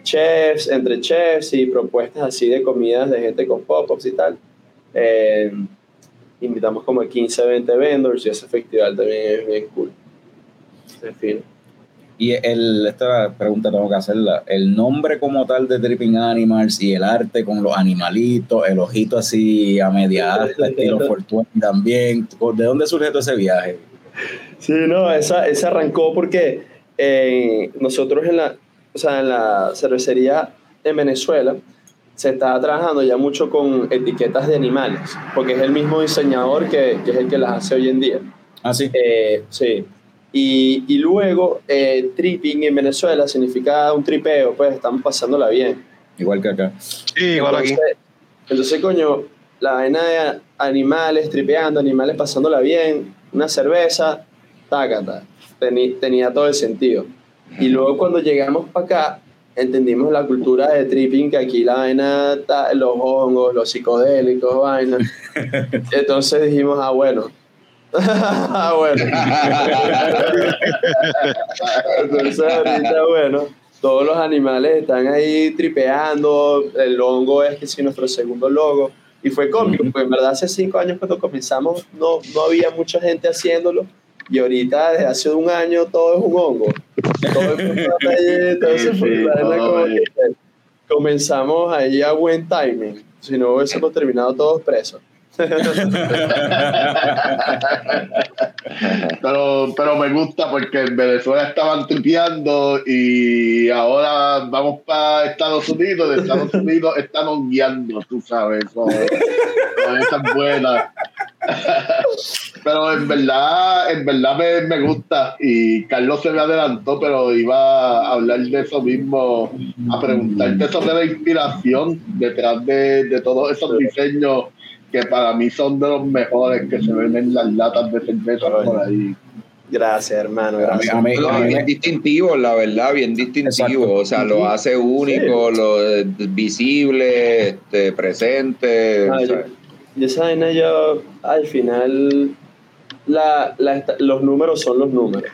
chefs, entre chefs y propuestas así de comidas de gente con pop-ups y tal. Eh, invitamos como a 15, 20 vendors y ese festival también es bien cool. En fin. Y el, esta pregunta tengo que hacerla. El nombre como tal de Tripping Animals y el arte con los animalitos, el ojito así a media alta, estilo Fortuny también. ¿De dónde surge todo ese viaje? Sí, no, esa, esa arrancó porque eh, nosotros en la, o sea, en la cervecería en Venezuela se estaba trabajando ya mucho con etiquetas de animales, porque es el mismo diseñador que, que es el que las hace hoy en día. Ah, sí. Eh, sí. Y, y luego, eh, tripping en Venezuela significa un tripeo, pues estamos pasándola bien. Igual que acá. Sí, igual aquí. Entonces, entonces, coño, la vaina de animales tripeando, animales pasándola bien, una cerveza, tácata. Teni- tenía todo el sentido. Y luego cuando llegamos para acá, entendimos la cultura de tripping, que aquí la vaina, los hongos, los psicodélicos, vaina. Entonces dijimos, ah, bueno. Ah, bueno. Entonces ahorita, bueno, todos los animales están ahí tripeando, el hongo es que sí nuestro segundo logo, y fue cómico, porque en verdad hace cinco años cuando comenzamos no, no había mucha gente haciéndolo, y ahorita desde hace un año todo es un hongo. Todo entonces Sí, comenzamos ahí a buen timing, si no hubiésemos terminado todos presos. Pero, pero me gusta porque en Venezuela estaban tripeando y ahora vamos para Estados Unidos. De Estados Unidos están guiando, tú sabes. Con, con esas buenas. Pero en verdad, en verdad me, me gusta. Y Carlos se me adelantó, pero iba a hablar de eso mismo, a preguntarte sobre la inspiración detrás de, de todos esos diseños que para mí son de los mejores que se ven en las latas de cerveza por ahí. Gracias, hermano. A mí- Gracias. a mí- a mí- bien distintivo, la verdad, bien distintivo. Exacto. O sea, lo hace único, lo eh, visible, este, presente. Ah, o yo- sea, Y esa vaina yo, al final, la, los números son los números.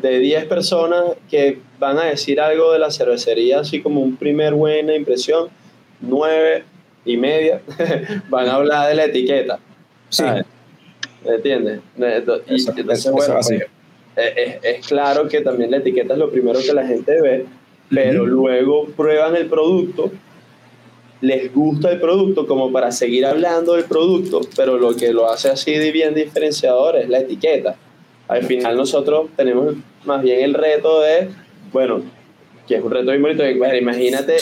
De 10 personas que van a decir algo de la cervecería, así como un primer buena impresión, 9 y media van a hablar de la etiqueta. Sí. ¿sabes? ¿Me entiendes? Y Eso- entonces, eso- eso bueno, es así. pues, es, es- es claro que también la etiqueta es lo primero que la gente ve, pero luego prueban el producto, les gusta el producto como para seguir hablando del producto, pero lo que lo hace así de bien diferenciador es la etiqueta. Al final nosotros tenemos más bien el reto de, bueno, que es un reto bien bonito, bueno, imagínate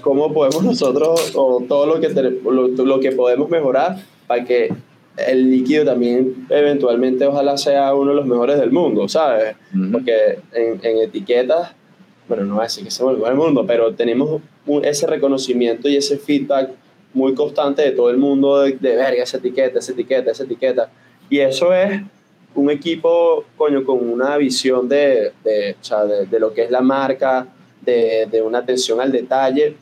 cómo podemos nosotros, o todo lo que, te- lo, lo que podemos mejorar para que el líquido también eventualmente ojalá sea uno de los mejores del mundo, ¿sabes? Ujú. Porque en, en etiquetas, bueno, no voy a decir que somos el mejor del mundo, pero tenemos un- ese reconocimiento y ese feedback muy constante de todo el mundo de, de verga, esa etiqueta, esa etiqueta, esa etiqueta. Y eso es un equipo, coño, con una visión de, de, o sea, de, de lo que es la marca, de, de una atención al detalle,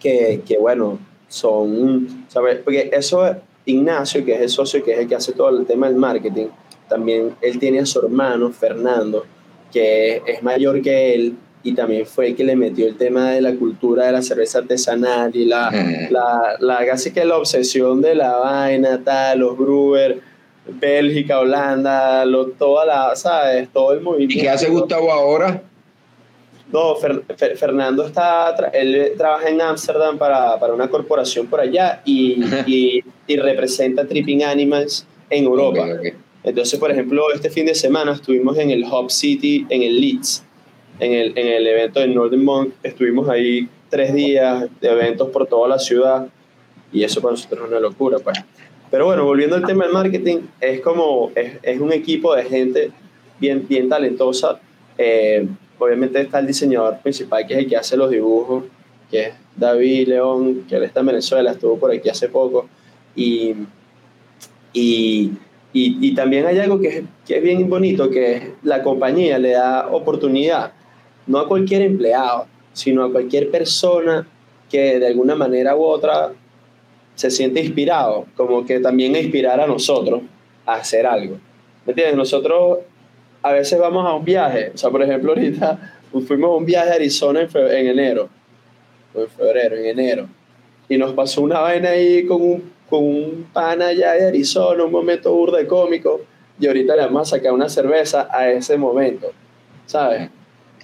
que, que bueno, son, ¿sabes? Porque eso, Ignacio, que es el socio, que es el que hace todo el tema del marketing, también él tiene a su hermano, Fernando, que es mayor que él y también fue el que le metió el tema de la cultura de la cerveza artesanal y la, la, la casi que la obsesión de la vaina, tal, los brewers, Bélgica, Holanda, lo, toda la, ¿sabes? Todo el movimiento. ¿Y qué hace Gustavo ahora? No, Fer- Fer- Fernando está, él trabaja en Ámsterdam para, para una corporación por allá y, y, y representa Tripping Animals en Europa. Entonces, por ejemplo, este fin de semana estuvimos en el Hub City, en el Leeds, en el, en el evento de Northern Monk. Estuvimos ahí tres días de eventos por toda la ciudad y eso para nosotros es una locura, pues. Pero bueno, volviendo al tema del marketing, es como, es, es un equipo de gente bien, bien talentosa. Eh, obviamente está el diseñador principal, que es el que hace los dibujos, que es David León, que él está en Venezuela, estuvo por aquí hace poco. Y, y Y, también hay algo que es, que es bien bonito, que la compañía le da oportunidad, no a cualquier empleado, sino a cualquier persona que de alguna manera u otra se siente inspirado, como que también inspirar a nosotros a hacer algo. ¿Me entiendes? Nosotros a veces vamos a un viaje, o sea, por ejemplo, ahorita fuimos a un viaje a Arizona en, en enero, o en febrero, en enero, y nos pasó una vaina ahí con un, con un pana allá de Arizona, un momento burda de cómico, y ahorita le vamos a sacar una cerveza a ese momento, ¿sabes?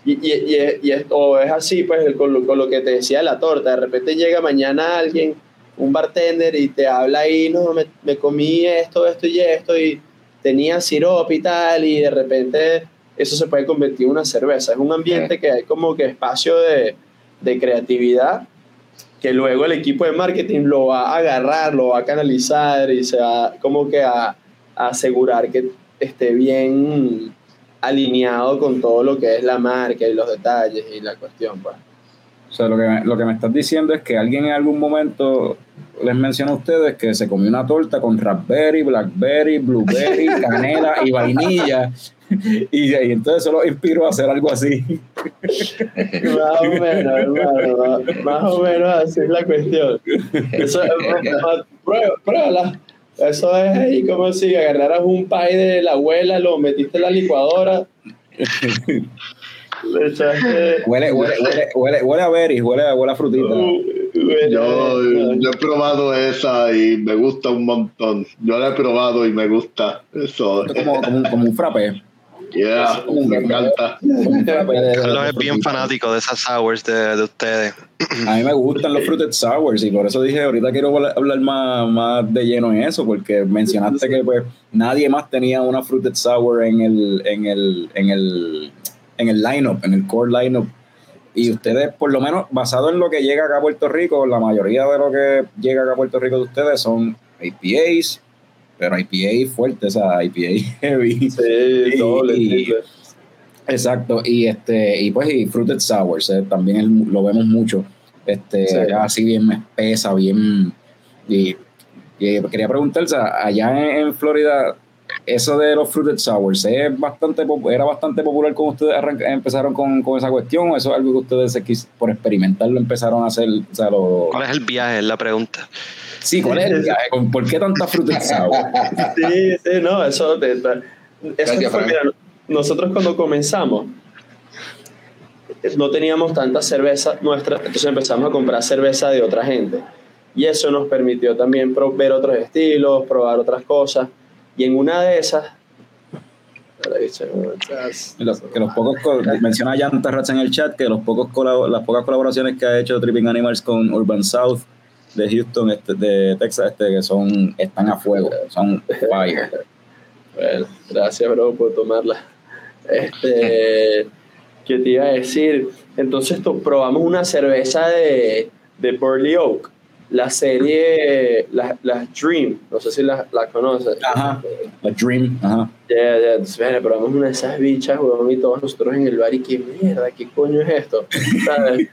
Y, y, y, es- y es, o es así, pues, con lo, con lo que te decía de la torta, de repente llega mañana alguien, un bartender, y te habla ahí, no, me, me comí esto, esto y esto, y tenía sirope y tal, y de repente eso se puede convertir en una cerveza. Es un ambiente que hay como que espacio de, de creatividad que luego el equipo de marketing lo va a agarrar, lo va a canalizar y se va como que a, a asegurar que esté bien alineado con todo lo que es la marca y los detalles y la cuestión. Pues. O sea, lo que, me- lo que me estás diciendo es que alguien en algún momento les menciona a ustedes que se comió una torta con raspberry, blackberry, blueberry, canela y vainilla. Y, y entonces eso los inspiró a hacer algo así. Más o menos, hermano, más, más o menos así es la cuestión. Eso, es- prueba- pruébala. Eso es ahí como si agarraras un pie de la abuela, lo metiste en la licuadora. Le echaste. Huele, huele, huele, huele, huele a berries, huele, a- huele a frutita. Yo, yo he probado esa y me gusta un montón. Yo la he probado y me gusta. Eso. Es como, como, un, como un frappé. Yeah, me encanta. Carlos es bien fanático de esas sours de, de ustedes. A mí me gustan los fruited sours y por eso dije, ahorita quiero hablar- hablar más, más de lleno en eso, porque mencionaste que pues nadie más tenía una fruited sour en el, en el, en el, en el lineup, en el core lineup. Y ustedes, por lo menos, basado en lo que llega acá a Puerto Rico, la mayoría de lo que llega acá a Puerto Rico de ustedes son IPAs, pero IPA fuertes, o sea, IPA heavy. Sí, doble, Y-. Exacto, y este, y pues y fruited sours, eh, también el- lo vemos mucho. Este, Sí. así bien espesa, bien. Y, y quería preguntar, o sea, allá en, en Florida, eso de los fruited sours es bastante era bastante popular con ustedes empezaron con, con esa cuestión, o eso es algo que ustedes se quis- por experimentarlo empezaron a hacer, o sea, lo, ¿Cuál es el viaje? Es la pregunta. sí, ¿cuál es el viaje? ¿Con- ¿Por qué tanta fruited sour? Sí, sí, no, eso, te- te- eso Gracias, fue, Frank. mira, nosotros cuando comenzamos no teníamos tanta cerveza nuestra, entonces empezamos a comprar cerveza de otra gente. Y eso nos permitió también ver otros estilos, probar otras cosas. Y en una de esas... Los- que los pocos co- menciona Jan Terratz en el chat que los pocos las pocas colaboraciones que ha hecho Tripping Animals con Urban South de Houston este, de Texas este que son están a fuego son fire Bueno, gracias, bro, por tomarla. Este, ¿Qué te iba a decir? Entonces to- probamos una cerveza de, de Burley Oak, la serie, las las Dream, no sé si las la conoces. ajá la Dream ajá Ya, ya, entonces, bueno, probamos una de esas bichas, weón, y todos nosotros en el bar, y qué mierda, qué coño es esto, ¿sabes?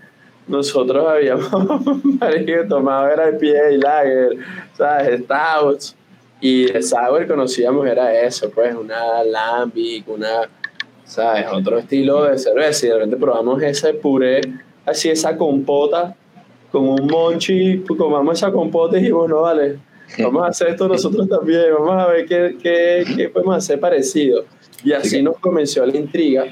Nosotros habíamos, tomado era el pie y lager, ¿sabes? Stouts, y de sour conocíamos era eso, pues, una lambic, una, ¿sabes? Otro estilo de cerveza, y de repente probamos ese puré, así esa compota, con un monchi, comamos esa compota y dijimos, no, vale, vamos a hacer esto nosotros también, vamos a ver qué, qué, qué podemos hacer parecido. Y así nos convenció la intriga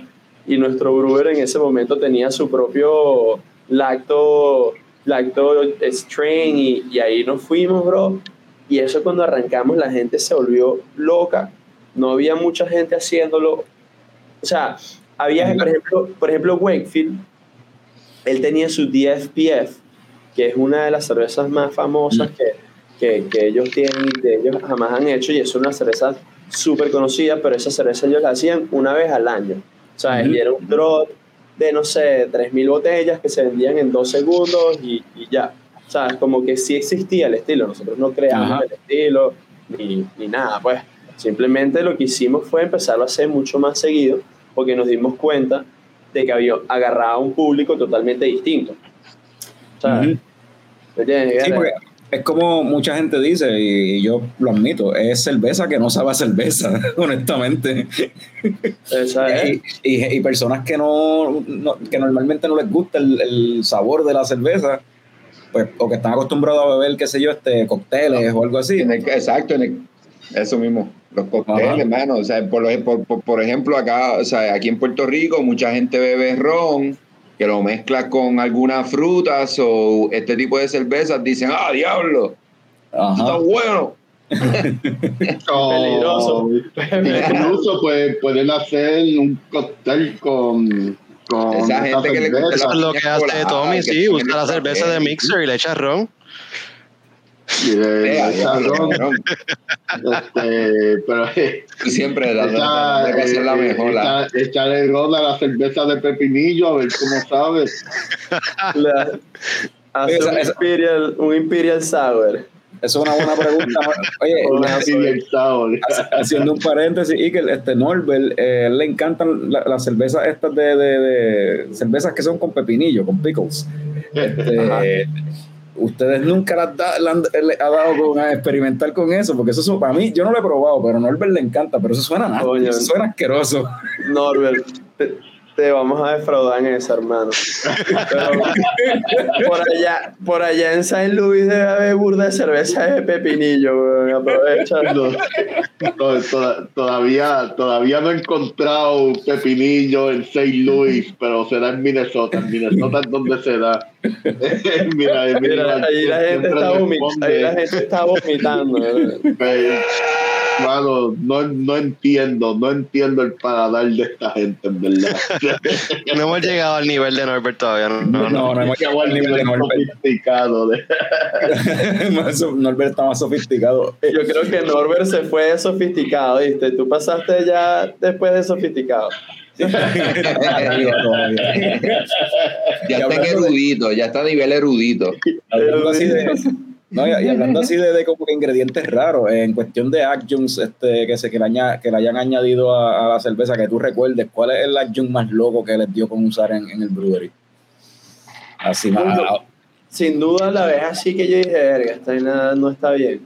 y nuestro brewer en ese momento tenía su propio lacto, lacto strain y, y ahí nos fuimos, bro. Y eso cuando arrancamos la gente se volvió loca, no había mucha gente haciéndolo. O sea, había, por ejemplo, por ejemplo Wakefield, él tenía su DFPF, que es una de las cervezas más famosas que, que, que ellos tienen y que ellos jamás han hecho, y es una cerveza súper conocida, pero esa cerveza ellos la hacían una vez al año. O sea, y era un drop de, no sé, 3.000 botellas que se vendían en dos segundos y, y ya. O sea, es como que sí existía el estilo, nosotros no creamos Ajá. el estilo ni, ni nada, pues. Simplemente lo que hicimos fue empezarlo a hacer mucho más seguido porque nos dimos cuenta de que había agarrado a un público totalmente distinto. O. Sí, porque es como mucha gente dice, y yo lo admito, es cerveza que no sabe a cerveza, honestamente. Esa es. Y, y- y personas que no, no- que normalmente no les gusta el, el sabor de la cerveza, pues, o que están acostumbrados a beber, qué sé yo, este, cócteles o algo así. En el- exacto, en el- eso mismo. Los cócteles, hermano. O sea, por, lo- por, por- por ejemplo, acá, o sea, aquí en Puerto Rico, mucha gente bebe ron, que lo mezcla con algunas frutas o este tipo de cervezas. Dicen, ¡ah, diablo! Está bueno. Peligroso. Incluso pues, pueden hacer un cóctel con, con Esa gente que le gusta. Eso es lo que hace Tommy, sí, usa la cerveza de mixer y le echa ron. Y este, pero eh, siempre la, echa, la, la, la, eh, mejor. echa- echarle la cerveza de pepinillo a ver cómo sabe. La- hace Esa- un, esa- imperial, un Imperial Sour. Eso es una buena pregunta. Oye, Una sour. haciendo un paréntesis, y que este Norbert, eh, le encantan la- las cervezas estas de, de- de- cervezas que son con pepinillo, con pickles. Este, ustedes nunca da- le han, le ha dado con a experimentar con eso, porque eso para mí, yo no lo he probado, pero a Norbert le encanta, pero eso suena nasty, Coño. eso suena asqueroso. Norbert, te, te vamos a defraudar en eso, hermano. Pero por allá, por allá en San Luis debe haber burda de cerveza de pepinillo, weón. Aprovecha. No, no, toda- todavía, todavía no he encontrado pepinillo en St. Louis, pero será en Minnesota. En Minnesota es donde se da. mira, mira, Mira, ahí la gente está vomitando. responde, Ahí la gente está vomitando. eh, Mano, no, no entiendo, no entiendo el paladar de esta gente, en verdad. No hemos llegado al nivel de Norbert todavía. No, no, No, no hemos llegado al nivel de Norbert. sofisticado de- Norbert está más sofisticado. Yo creo que Norbert se fue de sofisticado, ¿viste? Tú pasaste ya después de sofisticado. Ya está en erudito, ya está a nivel erudito. hablando así de no, y, y hablando así de, de como que ingredientes raros en cuestión de adjuncts este que se que le, aña- que le hayan añadido a, a la cerveza que tú recuerdes cuál es el adjunct más loco que les dio con usar en, en el brewery así más ah, Sin duda la vez así que yo dije, verga, esta vaina no está bien.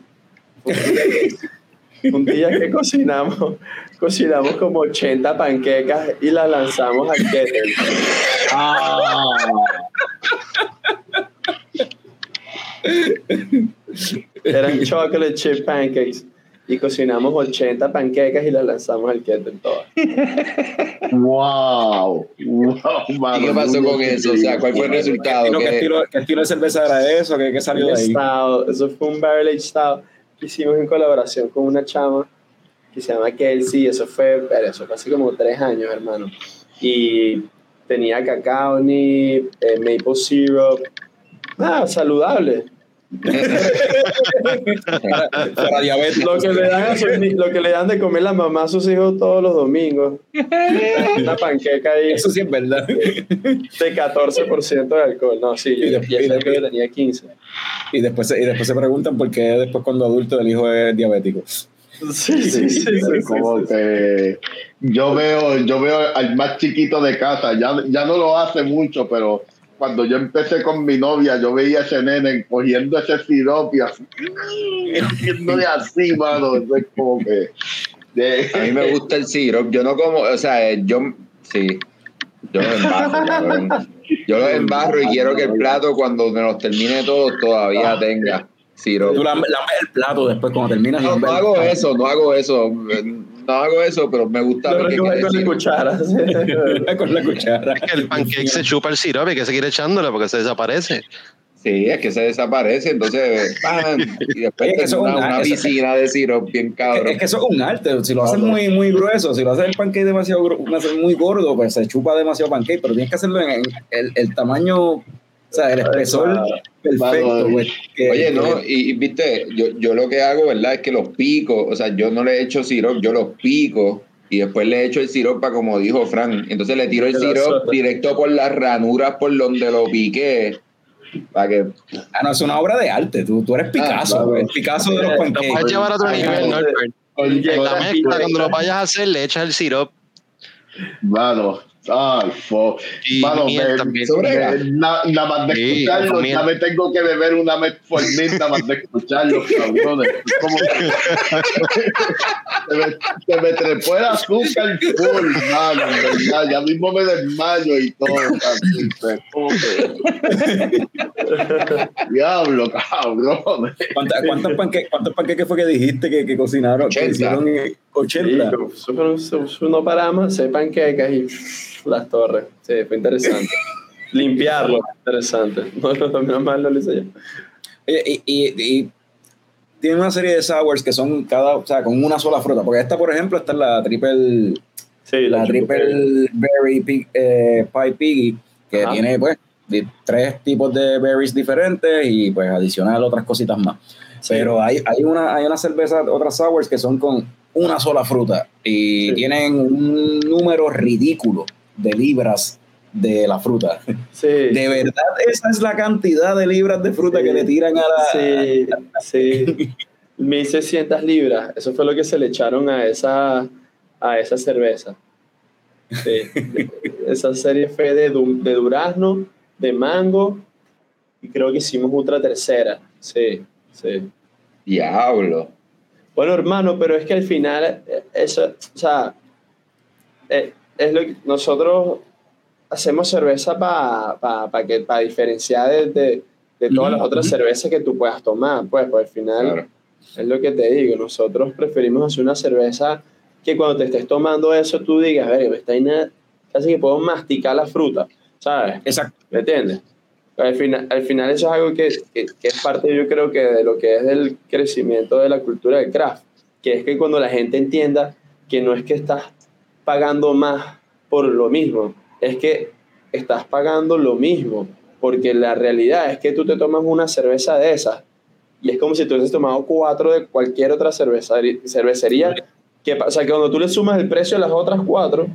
Un día que cocinamos, cocinamos como 80 panquecas y las lanzamos al kettle. Eran chocolate chip pancakes. Y cocinamos 80 panquecas y las lanzamos al kettle todas. Wow, wow, ¿Y qué pasó con eso? O sea, ¿cuál fue el ¿qué, resultado? qué ¿Qué- estilo- qué estilo de cerveza era eso? ¿Qué, qué salió de ahí? Stout, eso fue un barrel aged stout que hicimos en colaboración con una chama que se llama Kelsey. Eso fue, pero eso fue hace como tres años, hermano. Y tenía cacao nib, eh, maple syrup. Ah, saludable. para, para diabetes Lo que, le dan a ni- lo que le dan de comer la mamá a sus hijos todos los domingos. Una panqueca ahí eso sí es verdad de 14% de alcohol. No, sí, Y yo, después- y ese que tenía 15. y después y después se preguntan por qué después cuando adulto el hijo es diabético Sí, sí, sí. sí, sí, como sí. que yo veo yo veo al más chiquito de casa ya, ya no lo hace mucho pero cuando yo empecé con mi novia yo veía a ese nene cogiendo ese sirope y así haciéndole así mano eso es como que de- A mí me gusta el syrup. Yo no como, o sea, yo sí. Yo lo embarro, cabrón. Yo lo embarro y quiero que el plato, cuando me los termine todos, todavía tenga tú lames el plato después cuando terminas No, no hago eso, no hago eso. eh, No hago eso, pero me gusta Lo ver que recoge quede con la cuchara. con la cuchara Que el pancake se chupa el sirope y que seguir echándole porque se desaparece. Sí, es que se desaparece, entonces ¡pam! y después Oye, que eso es una, un- una piscina de syrup bien Es cabrón. que eso es un arte. Si lo haces muy, muy grueso, si lo haces el pancake demasiado muy gordo, pues se chupa demasiado pancake, pero tienes que hacerlo en, en el, el tamaño, o sea, el espesor perfecto. Que- Oye, no, y, y, viste, yo, yo lo que hago, ¿verdad? Es que los pico, o sea, yo no le echo sirope, yo los pico y después le echo el sirope para como dijo Frank. Entonces le tiro el sirope directo por las ranuras por donde lo piqué. Para que. Ah, no, es una obra de arte. Tú, tú eres Picasso, claro. el Picasso de los Lo Lo puedes llevar a otro nivel, no. Norbert. Oye, La mezcla, güey. cuando lo vayas a hacer, le echas el sirope. Mano, Ay, fo. Y Mano, me- también. Sobre- me- na- nada más de Sí, escucharlo, ya me tengo que beber una metformin nada más de escucharlo, cabrones. Como que se me, se me trepó el azúcar full, mano, en verdad. Ya mismo me desmayo y todo. que- Diablo, cabrón. ¿Cuántas- ¿Cuántos panque- cuántos panqueques fue que dijiste que, que cocinaron? Que 80. hicieron eh, 80. Sí, no paramos, se panquecas y las torres. Sí, fue interesante. Limpiarlo, interesante. No, no, no, lo hice yo. Oye, y, y, y tiene una serie de sours que son cada, o sea, con una sola fruta. Porque esta, por ejemplo, esta es la triple, Sí, la triple berry pig- eh, pie piggy, que Ajá. tiene, pues, de tres tipos de berries diferentes y, pues, adicional otras cositas más. Pero hay, hay una, hay una cerveza, otras sours que son con una sola fruta y Sí. tienen un número ridículo de libras de la fruta. Sí, De verdad, esa es la cantidad de libras de fruta Sí. que le tiran a la. sí, sí. 1600 libras, eso fue lo que se le echaron a esa, a esa cerveza. Sí. esa serie fue de, de durazno, de mango, y creo que hicimos otra tercera. Sí, sí. Diablo. Bueno, hermano, pero es que al final, eh, eso, o sea, eh, es lo que nosotros hacemos cerveza para pa, que para diferenciar de, de, de todas las otras cervezas que tú puedas tomar, pues, pues al final Claro. es lo que te digo, nosotros preferimos hacer una cerveza que cuando te estés tomando eso tú digas, a ver, esta casi que puedo masticar la fruta, ¿sabes? Exacto. ¿Me entiendes? Al final, al final eso es algo que, que, es parte, yo creo que de lo que es el crecimiento de la cultura del craft, que es que cuando la gente entienda que no es que estás pagando más por lo mismo, es que estás pagando lo mismo, porque la realidad es que tú te tomas una cerveza de esas y es como si tú hubieses tomado cuatro de cualquier otra cervecería, cervecería que, o que cuando tú le sumas el precio a las otras cuatro,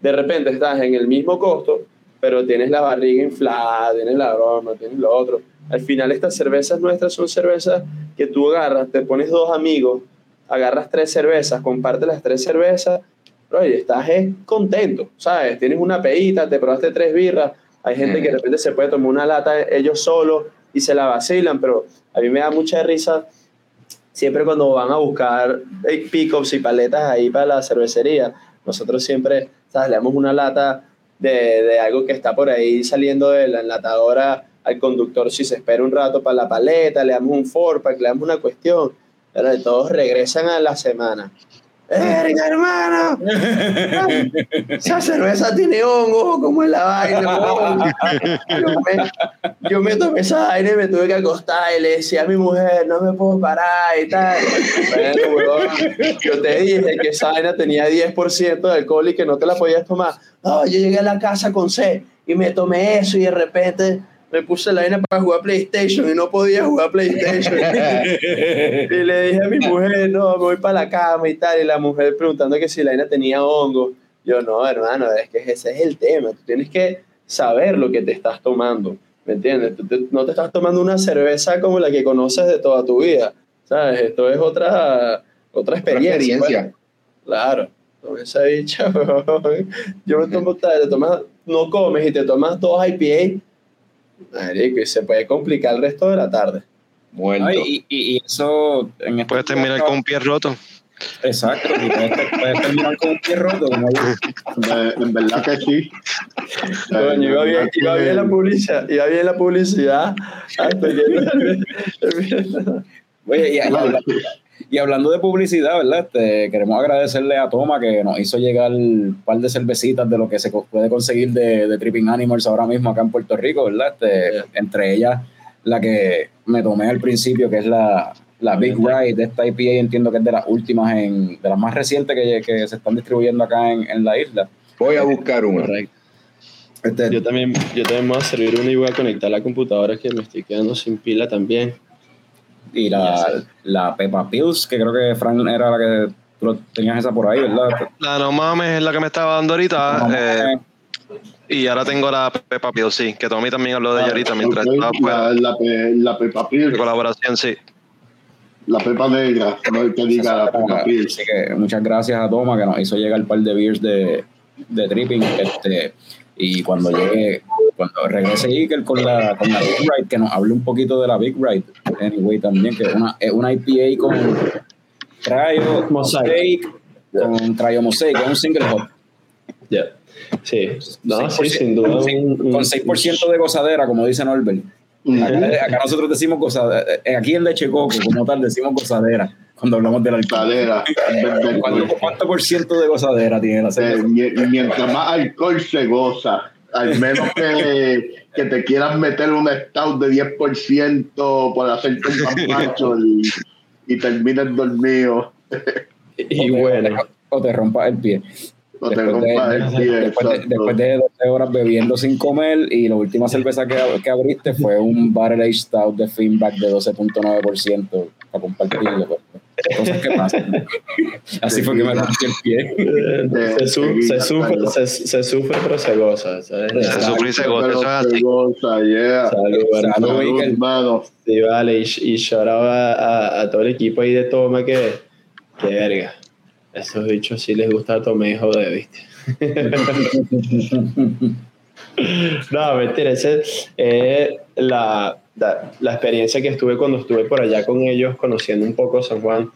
de repente estás en el mismo costo, pero tienes la barriga inflada, tienes la broma, tienes lo otro. Al final estas cervezas nuestras son cervezas que tú agarras, te pones dos amigos, agarras tres cervezas, compartes las tres cervezas, y estás contento, ¿sabes? Tienes una peita, te probaste tres birras, hay gente que de repente se puede tomar una lata ellos solos y se la vacilan, pero a mí me da mucha risa siempre cuando van a buscar eh, pickups y paletas ahí para la cervecería, nosotros siempre ¿sabes? le damos una lata de, de algo que está por ahí saliendo de la enlatadora al conductor si se espera un rato para la paleta, le damos un four pack, le damos una cuestión, pero todos regresan a la semana. ¡Verga, hermano! Esa cerveza tiene hongo, ¿cómo es la vaina? Yo me, yo me tomé esa vaina y me tuve que acostar y le decía a mi mujer, no me puedo parar y tal. Bueno, yo te dije que esa vaina tenía 10% de alcohol y que no te la podías tomar. No, yo llegué a la casa con sed y me tomé eso y de repente me puse la vaina para jugar PlayStation y no podía jugar PlayStation. Y le dije a mi mujer, no, me voy para la cama y tal. Y la mujer preguntando que si la vaina tenía hongo. Yo, no, hermano, es que ese es el tema. Tú tienes que saber lo que te estás tomando. ¿Me entiendes? Tú te- no te estás tomando una cerveza como la que conoces de toda tu vida. ¿Sabes? Esto es otra, otra Otra experiencia. experiencia. pues. Claro. Bicha, weón. Yo me tomo, te tomas, no comes y te tomas dos IPA. Marico, y se puede complicar el resto de la tarde. Ay, y, y- y eso. En este Puedes terminar con un pie roto. Exacto, y puedes, puedes terminar con un pie roto. Como yo. Eh, en verdad que sí. Coño, iba bien, iba bien la publicidad, iba bien la publicidad. hasta que- Oye, y, y habla- y hablando de publicidad, ¿verdad? Este, queremos agradecerle a Toma que nos hizo llegar un par de cervecitas de lo que se puede conseguir de, de Tripping Animals ahora mismo acá en Puerto Rico, ¿verdad? Este, Yeah. Entre ellas, la que me tomé al principio, que es la, la Big Ride de esta IPA, entiendo que es de las últimas, en, de las más recientes que, que se están distribuyendo acá en, en la isla. Voy a buscar una. Este, Yo también, yo también me voy a servir una y voy a conectar la computadora que me estoy quedando sin pila también. Y la, la Peppa Pills, que creo que Fran era la que tú tenías esa por ahí, ¿verdad? La no mames es la que me estaba dando ahorita. eh, y ahora tengo la Peppa Peel, sí, que Tommy también habló de ella ahorita mientras estaba fuera. la, la, la Peppa De colaboración, sí. la Pepa Negra, no hay que diga la Peppa Pig. Así que muchas gracias a Toma que nos hizo llegar un par de beers de, de tripping. Este, y cuando llegue, cuando regrese Iker con la, con la Big Ride, que nos hable un poquito de la Big Ride, anyway, también, que es una, es una IPA con Cryo Mosaic. Mosaic, con Cryo Mosaic, es un single hop. Ya. Sí, no, sí, 6%, sin duda. Con, un- un- con 6% de gozadera, como dice Norbert. Acá, acá nosotros decimos gozadera. Aquí en Leche Coco, como tal, decimos gozadera cuando hablamos del alcohol. Cadera. ¿Cuánto, cuánto por ciento de gozadera tiene la Eh, cerveza? mi- mientras más alcohol se goza, al menos que, que te quieras meter un stout de 10% por hacerte más macho y, y termines dormido y O te- bueno, O te rompas el pie. o te de, rompas el pie. después, de, después de 12 horas bebiendo sin comer y la última cerveza que, que abriste fue un Barrel Aged Stout de Finback de 12.9% para compartirlo. pues. Cosas que pasan. Así fue que me rompí el pie. eh, se, su- se sufre, se, se sufre, pero se goza. ¿sabes? Se sufre y se goza, eso es se así. goza, yeah. Salud, hermano. Salud, Iker. hermano. Sí, vale, y, y shout out a, a, a todo el equipo ahí de Toma que, que verga. Esos bichos sí les gusta Tome y joder, ¿viste? no, mentira, ese es la, la, la experiencia que estuve cuando estuve por allá con ellos, conociendo un poco San Juan.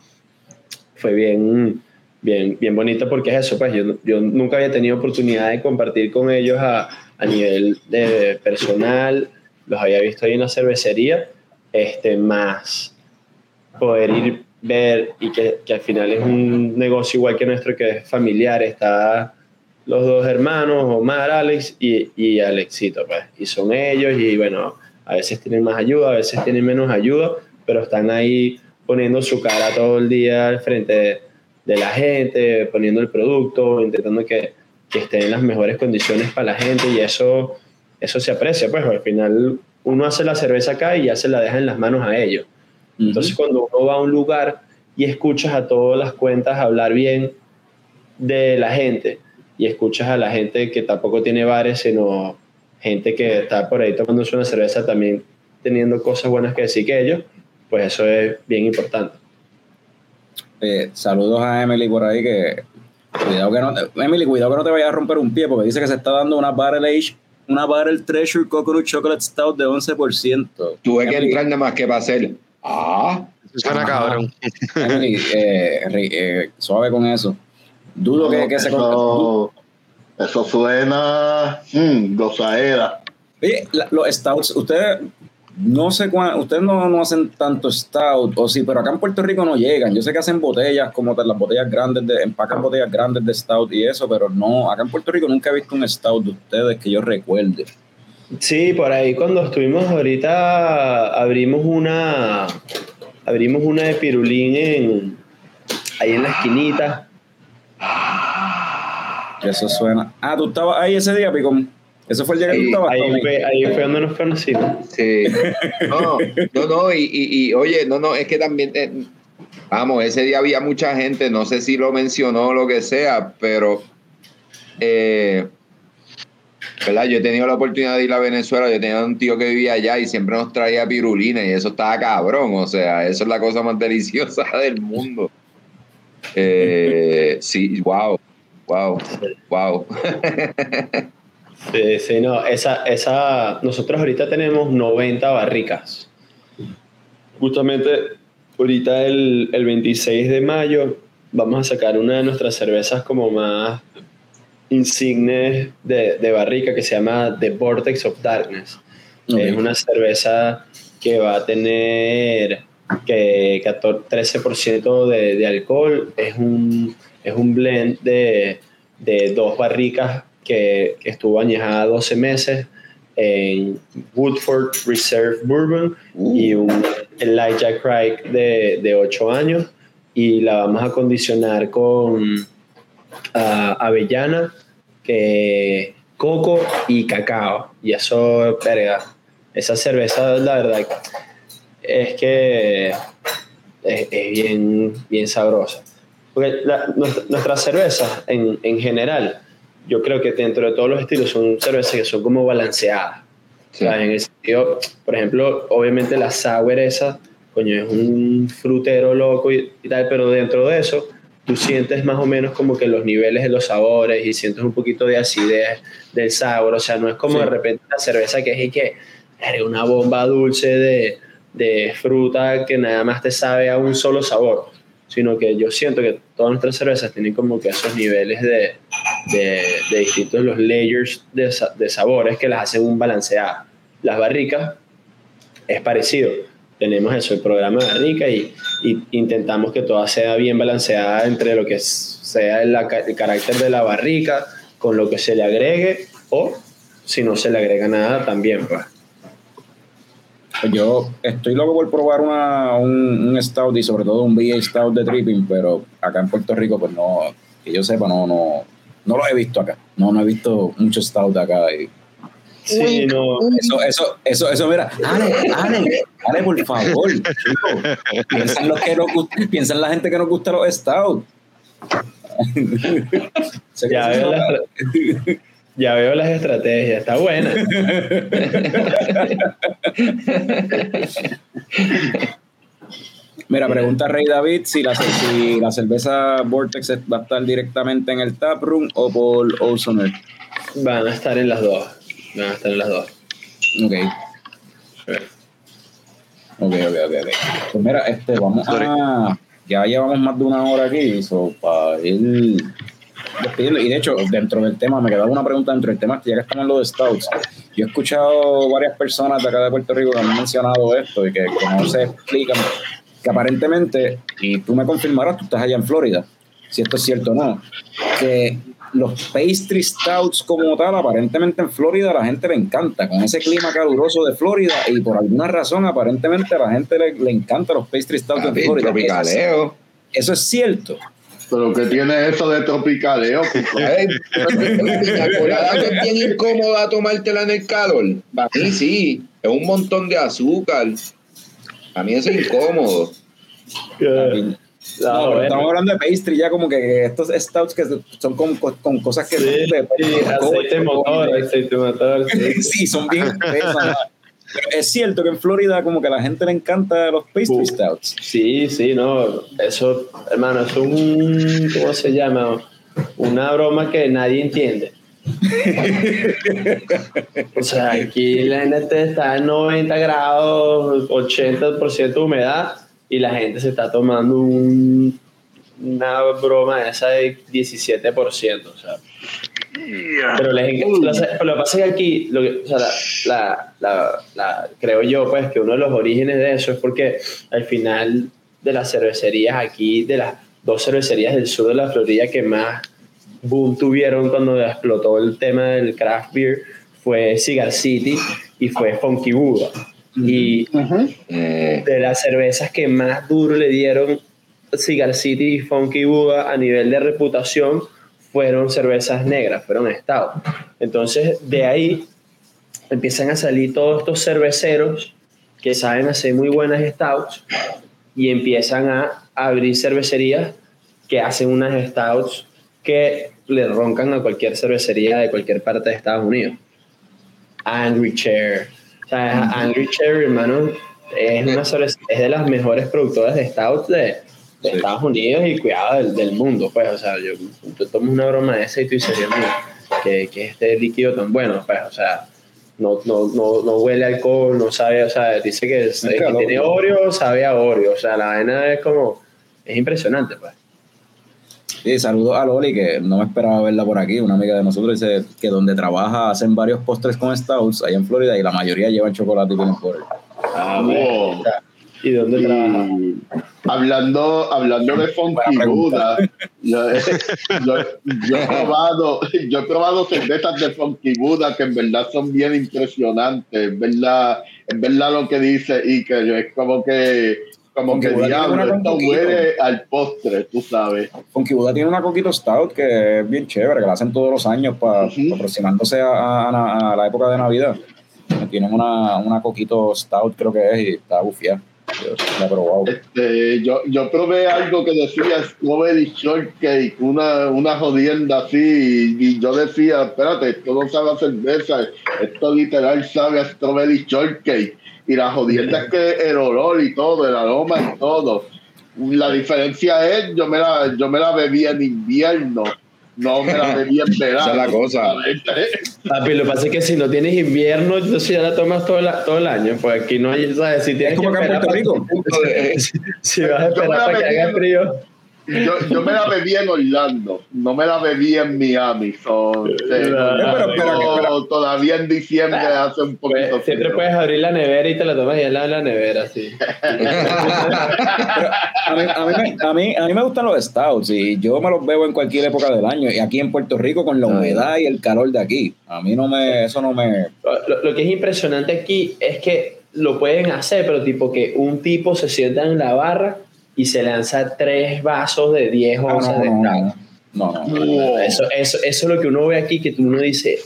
Fue bien, bien, bien bonita porque es eso, pues yo, yo nunca había tenido oportunidad de compartir con ellos a, a nivel de personal, los había visto ahí en la cervecería, este, más poder ir, ver y que, que al final es un negocio igual que nuestro, que es familiar, está los dos hermanos, Omar, Alex y, y Alexito, pues, y son ellos y bueno, a veces tienen más ayuda, a veces tienen menos ayuda, pero están ahí poniendo su cara todo el día al frente de, de la gente, poniendo el producto, intentando que, que esté en las mejores condiciones para la gente y eso, eso se aprecia, pues al final uno hace la cerveza acá y ya se la deja en las manos a ellos. Entonces cuando uno va a un lugar y escuchas a todas las cuentas hablar bien de la gente y escuchas a la gente que tampoco tiene bares, sino gente que está por ahí tomándose una cerveza también teniendo cosas buenas que decir que ellos, pues eso es bien importante. Eh, saludos a Emily por ahí que cuidado que no te- Emily, cuidado que no te vayas a romper un pie porque dice que se está dando una Barrel Age, una Barrel Treasure Coconut Chocolate Stout de 11%. Tuve que Emily, entrar nada más que para hacer. Ah, Suena cabrón. Emily, eh, eh, suave con eso. Dudo que, que se eso, suena mm, gozadera. Oye, la- los stouts, ustedes no sé cuán, ustedes no, no hacen tanto stout, o sí, pero acá en Puerto Rico no llegan. Yo sé que hacen botellas como las botellas grandes, de, empacan botellas grandes de stout y eso, pero no, acá en Puerto Rico nunca he visto un stout de ustedes que yo recuerde. Sí, por ahí cuando estuvimos ahorita abrimos una abrimos una de pirulín en, ahí en la esquinita. Eso suena. Ah, tú estabas ahí ese día, Picón. Eso fue el día que tú estabas. Ahí fue, ahí fue donde nos conocimos. sí. No, no, no, y, y, y, oye, no, no, es que también, eh, vamos, ese día había mucha gente, no sé si lo mencionó o lo que sea, pero, eh, ¿verdad? Yo he tenido la oportunidad de ir a Venezuela, yo tenía un tío que vivía allá y siempre nos traía pirulina y eso estaba cabrón, o sea, eso es la cosa más deliciosa del mundo. Eh, sí, wow, wow, wow. Sí, sí, no, esa, esa, nosotros ahorita tenemos 90 barricas. Justamente ahorita el, el 26 de mayo vamos a sacar una de nuestras cervezas como más insignes de, de barrica que se llama The Vortex of Darkness. Es una cerveza que va a tener que 14 13% de, de alcohol. Es un, es un blend de, de dos barricas que, que estuvo añejada 12 meses en Woodford Reserve Bourbon y un Elijah Craig de, de 8 años. Y la vamos a condicionar con ah, avellana, que, coco y cacao. Y eso, verga, esa cerveza, la verdad, es que es, es bien, bien sabrosa. Porque la- nuestra- nuestras cervezas, en, en general, yo creo que dentro de todos los estilos son cervezas que son como balanceadas. Sí. O sea, en el sentido, por ejemplo, obviamente la sour esa, coño, es un frutero loco y, y tal, pero dentro de eso tú sientes más o menos como que los niveles de los sabores y sientes un poquito de acidez del sabor. O sea, no es como Sí. de repente una cerveza que es y que eres una bomba dulce de, de fruta que nada más te sabe a un solo sabor. Sino que yo siento que todas nuestras cervezas tienen como que esos niveles de, de, de distintos los layers de, de sabores que las hacen un balanceado. Las barricas es parecido. Tenemos eso, el programa de barrica y, y intentamos que toda sea bien balanceada entre lo que sea el, el carácter de la barrica con lo que se le agregue o si no se le agrega nada también. Pues. Pues yo estoy loco por probar una, un, un stout y sobre todo un VA stout de tripping, pero acá en Puerto Rico, pues no, que yo sepa, no, no, no lo he visto acá. No, no he visto mucho stout acá. Y Sí, no, eso, eso, eso, eso, mira, Ale, Ale, Ale, por favor, chico, piensa en los que nos gusta, piensa en la gente que nos gusta los stout. Ya, ya veo las estrategias, está buena. Mira, pregunta Rey David si la, si la cerveza Vortex va a estar directamente en el taproom o por Ozoner. Van a estar en las dos. Van a estar en las dos. Ok, ok, ok, ok. ok. Pues mira, este, vamos a. Ya llevamos más de una hora aquí, so, para ir despidiendo. Y de hecho, dentro del tema, me quedaba una pregunta dentro del tema, ya que estamos en lo de Stouts. Yo he escuchado varias personas de acá de Puerto Rico que han mencionado esto y que, que no se explican. Que aparentemente, y tú me confirmarás, tú estás allá en Florida, si esto es cierto o no, que los pastry stouts como tal, aparentemente en Florida la gente le encanta, con ese clima caluroso de Florida y por alguna razón aparentemente a la gente le, le encanta los pastry stouts en Florida. Eso es, tropicaleo. eso es cierto. Pero que tiene eso de tropicaleo. Ay, La colada que es bien incómoda tomártela en el calor. Para mí sí, es un montón de azúcar. A mí eso es incómodo. Eh, No, pero bueno. estamos hablando de pastry ya como que estos stouts que son con, con cosas que Sí, son de- sí, aceite motor, aceite motor, sí. sí, son bien espesas. Pero es cierto que en Florida como que a la gente le encanta los pastry Uh. stouts. Sí, sí, no, eso, hermano, es un, ¿cómo se llama? Una broma que nadie entiende. o sea, aquí la NT está en 90 grados, 80% de humedad y la gente se está tomando un- una broma esa de 17%, o sea. Pero les lo que pasa es que aquí, lo que- o sea, la, la- la- la- creo yo, pues, que uno de los orígenes de eso es porque al final de las cervecerías aquí, de las dos cervecerías del sur de la Florida que más boom tuvieron cuando explotó el tema del craft beer, fue Cigar City y fue Funky Buddha. Y de las cervezas que más duro le dieron Cigar City y Funky Buddha a nivel de reputación fueron cervezas negras, fueron stout. Entonces, de ahí empiezan a salir todos estos cerveceros que saben hacer muy buenas stouts y empiezan a abrir cervecerías que hacen unas stouts que le roncan a cualquier cervecería de cualquier parte de Estados Unidos. Angry Chair. O sea, Angry Chair, hermano, es, una cerveza- es de las mejores productoras de stout de, de Sí. Estados Unidos y cuidado del, del mundo. Pues, o sea, yo, yo tomo una broma de esa y tú dices, Dios mío, que, que este líquido tan bueno, pues, o sea, no, no, no, no huele a alcohol, no sabe, o sea, dice que, es- Es que tiene. Oreo, sabe a Oreo, o sea, la vaina es como, es impresionante, pues. Sí, saludos a Loli, que no me esperaba verla por aquí. Una amiga de nosotros dice que donde trabaja hacen varios postres con stouts allá en Florida y la mayoría llevan chocolate y peanut butter. Ah, Wow. ¿Y dónde trabaja? Hablando, hablando de Funky. Buddha, yo, yo- yo he probado, yo he probado cervezas de Funky Buddha que en verdad son bien impresionantes, es verdad, es verdad lo que dice y que es como que como Funky que diablo, esto huele al postre, tú sabes. Funky Buddha tiene una coquito stout que es bien chévere, que la hacen todos los años para aproximándose a, a- a la época de Navidad. Tienen una, una coquito stout, creo que es, y está bufiada. He probado. Este, yo, yo probé algo que decía Strawberry Shortcake, una, una jodienda así, y, y yo decía, espérate, esto no sabe a cerveza, esto literal sabe a Strawberry Shortcake. Y la jodienda es que el olor y todo, el aroma y todo. la diferencia es, yo me la, yo me la bebí en invierno, no me la bebí en verano. Esa es la cosa. Papi, lo que pasa es que si no tienes invierno, entonces ya la tomas todo, la- todo el año. Pues aquí no hay, ¿sabes? Si tienes Es como que acá en Puerto para- Rico. si, si vas a esperar la para que haga frío. Yo, yo me la bebí en Orlando, no me la bebí en Miami. So, eh, Pero- yo pero- pero- todavía en diciembre hace un poquito Pues, siempre frío. puedes abrir la nevera y te la tomas ya en la, la nevera, sí. A mí, a, mí, me- a, mí, a mí me gustan los stouts y yo me los bebo en cualquier época del año. Y aquí en Puerto Rico con la humedad y el calor de aquí. A mí no me, eso no me... Lo, lo que es impresionante aquí es que lo pueden hacer, pero tipo que un tipo se sienta en la barra y se lanza tres vasos de 10 Ah, onzas no, de no, stout. no, no, no. Eso, eso, eso es lo que uno ve aquí, que uno dice,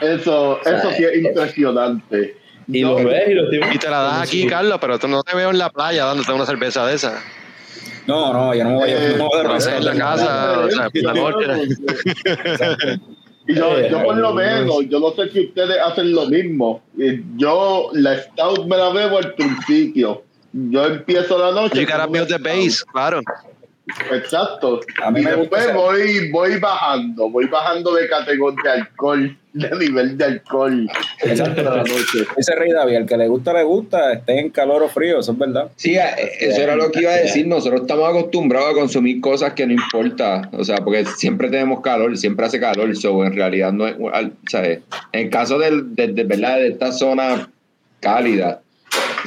Eso, eso sí es impresionante. y los ves y los tipos... Y te la das aquí, Carlos, pero tú no te veo en la playa dándote una cerveza de esa. No, no, yo no me voy a... No me voy a Lo haces en la casa, o sea, por la noche. Y yo, yo por lo menos, yo no sé si ustedes hacen lo mismo. Eh, Yo la stout me la bebo al principio. Yo empiezo la noche. You gotta build the base, claro. Exacto. A mí y me después voy, voy bajando, voy bajando de categoría de alcohol, de nivel de alcohol. Exacto. la noche. Ese rey David, al que le gusta, le gusta, esté en calor o frío, eso es verdad. Sí, eso era lo que iba a decir. Nosotros estamos acostumbrados a consumir cosas que no importa. O sea, porque siempre tenemos calor, siempre hace calor. So, en realidad, no es. ¿sabes? En el caso del, de, de verdad, de esta zona cálida,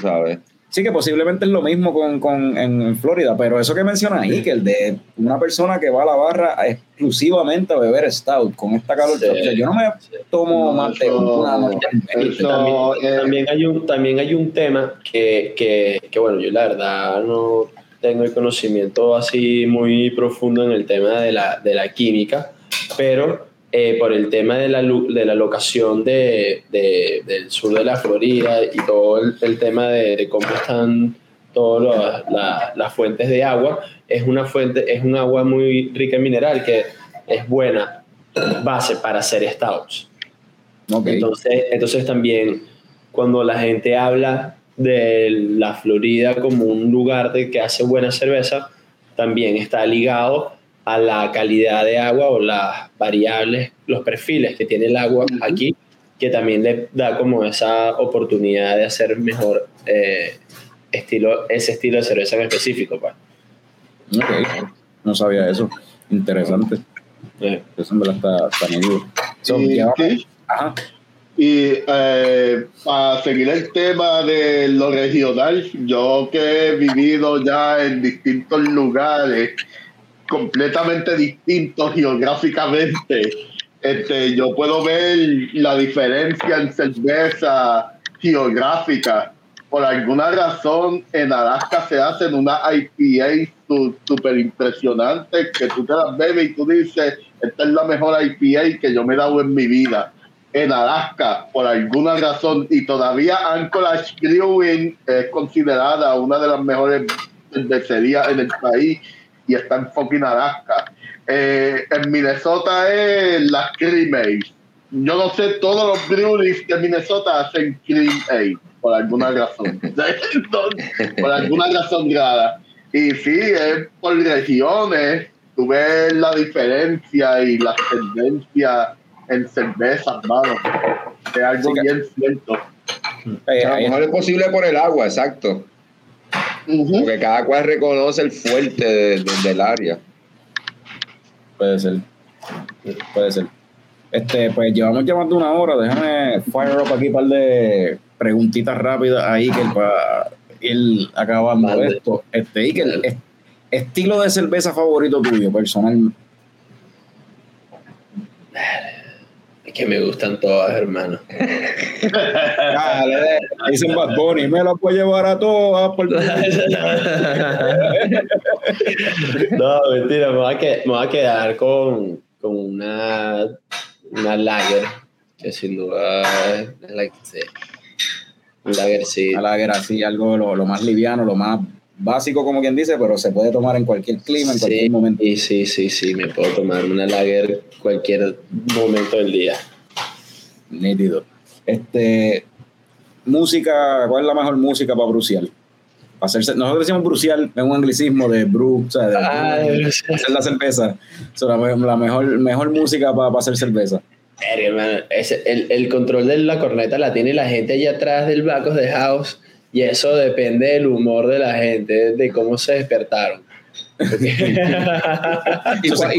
¿sabes? Sí, que posiblemente es lo mismo con, con en, en Florida, pero eso que menciona ahí, que el de una persona que va a la barra exclusivamente a beber stout con esta calor, Sí. o sea, yo no me tomo No, más de eso- una noche. También, eh, también hay un, también hay un tema que, que, que, bueno, yo la verdad no tengo el conocimiento así muy profundo en el tema de la, de la química, pero eh, por el tema de la, de la locación de, de- del sur de la Florida y todo el, el tema de, de cómo están todas la- las fuentes de agua, es una fuente, es un agua muy rica en mineral que es buena base para hacer stouts. Ok. Entonces, entonces también cuando la gente habla de la Florida como un lugar de que hace buena cerveza, también está ligado a la calidad de agua o las variables, los perfiles que tiene el agua aquí, que también le da como esa oportunidad de hacer mejor eh, estilo, ese estilo de cerveza en específico. pues. Ok. No sabía eso. Interesante. Eh, Eso en verdad está, está. So, y, sí, Ajá. y, eh, para seguir el tema de lo regional, yo que he vivido ya en distintos lugares, completamente distintos geográficamente, este, yo puedo ver la diferencia en cerveza geográfica. Por alguna razón, en Alaska se hacen una IPA súper impresionante que tú te las bebes y tú dices, esta es la mejor IPA que yo me he dado en mi vida. En Alaska, por alguna razón, y todavía Anchorage Brewing es considerada una de las mejores cervecerías en el país y está en fucking Alaska. Eh, en Minnesota es la Cream Ale. Yo no sé, todos los breweries de Minnesota hacen Cream Ale, por alguna razón. por alguna razón rara. Y sí, es por regiones, tú ves la diferencia y la tendencia en cervezas, mano. Es algo Sí, bien cierto. Eh, A lo ahí- mejor es posible por el agua, exacto. Porque cada cual reconoce el fuerte de- de- del área. Puede ser. Puede ser. Este, pues llevamos llevando una hora. Déjame fire up aquí un par de preguntitas rápidas ahí que para ir acabando Vale. esto. Este, Iker, est- estilo de cerveza favorito tuyo, personal. Es que me gustan todas, hermano. Dale, dicen Bad Bunny, me las a llevar a todas. Por... no, mentira, me voy a, que- me voy a quedar con, con una, una lager, que sin duda es la que sí. Un lager, sí. A la guerra, sí, algo lo, lo más liviano, lo más básico, como quien dice, pero se puede tomar en cualquier clima, en Sí, cualquier momento. y sí, sí, sí, me puedo tomar una lager cualquier momento del día. Nítido. Este, música, ¿cuál es la mejor música para bruciar? hacerse, nosotros decimos brucial, es un anglicismo de brew, o sea, de, Ah, de brucial. hacer la cerveza. So, la, me- la mejor, mejor música para hacer cerveza. Hermano, el, el control de la corneta la tiene la gente allá atrás del back of the house y eso depende del humor de la gente, de cómo se despertaron. Y, cuando,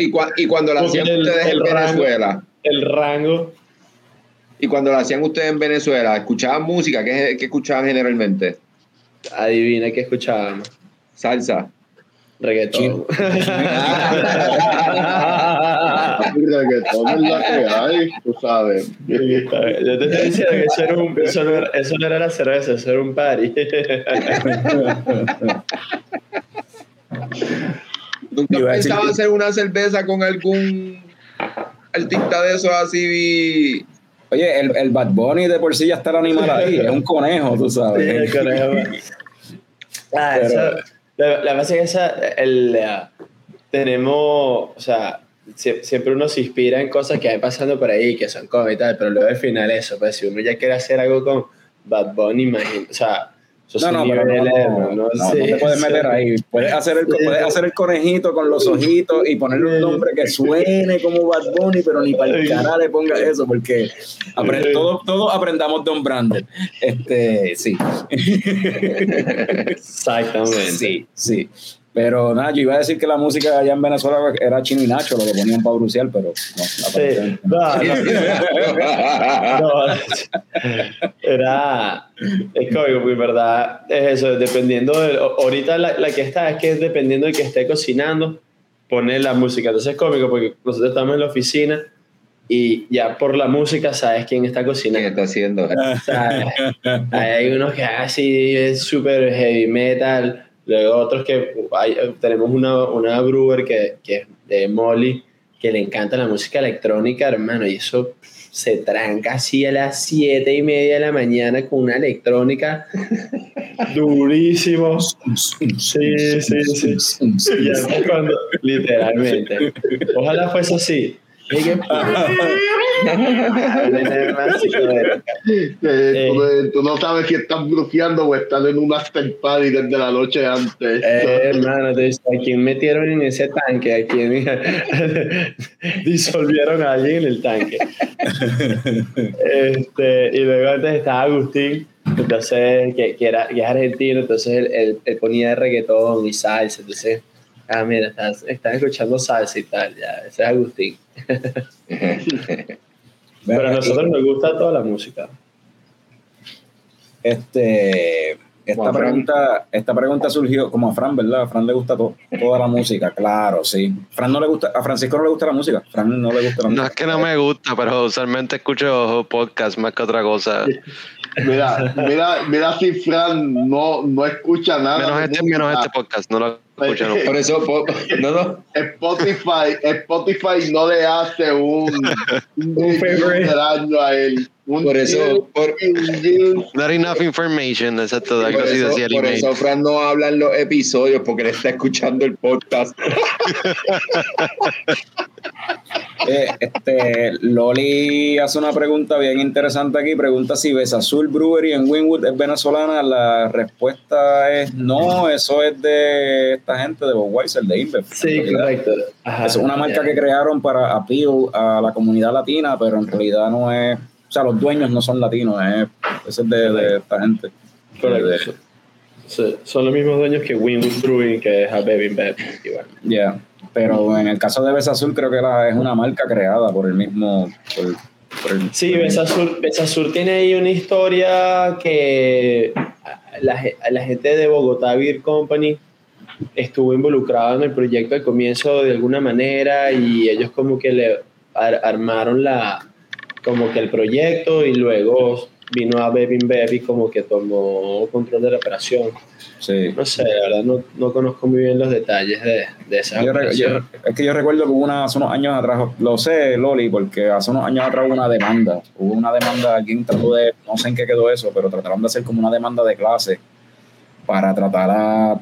y cua- y cuando lo Porque hacían el- ustedes el en rango- Venezuela, el rango, y cuando lo hacían ustedes en Venezuela, ¿escuchaban música? ¿Qué, qué escuchaban generalmente? adivina qué escuchábamos. Salsa. Reggaetón. reggaetón es la que hay, tú sabes. Yo te estoy diciendo que eso, era un- eso no, era, eso no era la cerveza, eso era un party. ¿Nunca decir pensaba que- hacer una cerveza con algún artista de esos así? Oye, el, el Bad Bunny de por sí ya está el animal ahí, es un conejo, tú sabes. El conejo. Ah, Pero- eso- la, la base es esa, el, tenemos, o sea, siempre uno se inspira en cosas que van pasando por ahí, que son cómicas y tal, pero luego al final eso, pues si uno ya quiere hacer algo con Bad Bunny, imagínate, o sea, No, no, pero no, no, no, no Sí, te puedes sí. meter ahí. Puedes hacer, el, puedes hacer el conejito con los ojitos y ponerle un nombre que suene como Bad Bunny, pero ni para el cara le ponga eso, porque apre- todos, todos aprendamos Don Brandon. Este, sí. Exactamente. Sí, sí. Pero nada, yo iba a decir que la música allá en Venezuela era Chino y Nacho, lo que ponían para bruciar, pero no, Sí. no. No, no, no. Era. Es cómico, porque en verdad es eso, dependiendo de. Ahorita la, la que está es que es dependiendo de que esté cocinando, pone la música. Entonces es cómico porque nosotros estamos en la oficina y ya por la música sabes quién está ¿Quién cocinando. está haciendo? O sea, hay unos que así es súper heavy metal, luego otros que hay- tenemos una, una brewer que, que es de Molly, que le encanta la música electrónica, hermano, y eso se tranca así a las siete y media de la mañana con una electrónica durísimo. Sí, sí, sí. Y cuando, literalmente. Ojalá fuese así. Eh, tú, tú no sabes si están brujeando o están en un after party desde la noche antes. Eh, hermano, entonces, ¿a quién metieron en ese tanque? ¿A quién disolvieron a alguien en el tanque? este, y luego antes estaba Agustín, entonces, que, que, era, que es argentino, entonces él, él- él ponía reggaetón y salsa, entonces, ah, mira, estás, están escuchando salsa y tal, ya, ese es Agustín. Pero a nosotros nos gusta toda la música. Este, esta, pregunta, esta pregunta surgió como a Fran, ¿verdad? A Fran le gusta to- toda la música, claro, sí. Fran no le gusta, a Francisco no le gusta la música. Fran no le gusta la No música. es que no me gusta, pero usualmente escucho podcast más que otra cosa. Mira, mira, mira si Fran no, no escucha nada. Menos este, menos este podcast, no lo escucho nunca. Por eso, po- no, no. Spotify, Spotify no le hace un, un favorite. del año a él. Un Por eso, por, Not enough information, exacto, algo por así eso, decía por eso Fran no habla en los episodios porque le está escuchando el podcast. Eh, este, Loli hace una pregunta bien interesante aquí. Pregunta si Azul Brewery en Winwood es venezolana. La respuesta es no, eso es de esta gente de Budweiser, de InBev. Sí, correcto. Ajá, Es una marca que crearon para appeal a la comunidad latina, pero en realidad no es. O sea, los dueños no son latinos, es, eso es de, de esta gente. Correcto. Sí, son los mismos dueños que Winwood Brewing, que es a Baby Bev. Igual. Ya. Pero en el caso de Besa Azul, creo que la- es una marca creada por el mismo. por- por el- Sí, por el- Besasur, Besasur tiene ahí una historia que la, la gente de Bogotá Beer Company estuvo involucrada en el proyecto al comienzo de alguna manera y ellos como que le ar- armaron la como que el proyecto y luego vino a Baby Baby como que tomó control de la operación. Sí. No sé, la verdad no, no conozco muy bien los detalles de, de esa Yo es que yo recuerdo que hubo una, hace unos años atrás, lo sé, Loli, porque hace unos años atrás hubo una demanda. Hubo una demanda, alguien trató de, no sé en qué quedó eso, pero trataron de hacer como una demanda de clase para tratar a,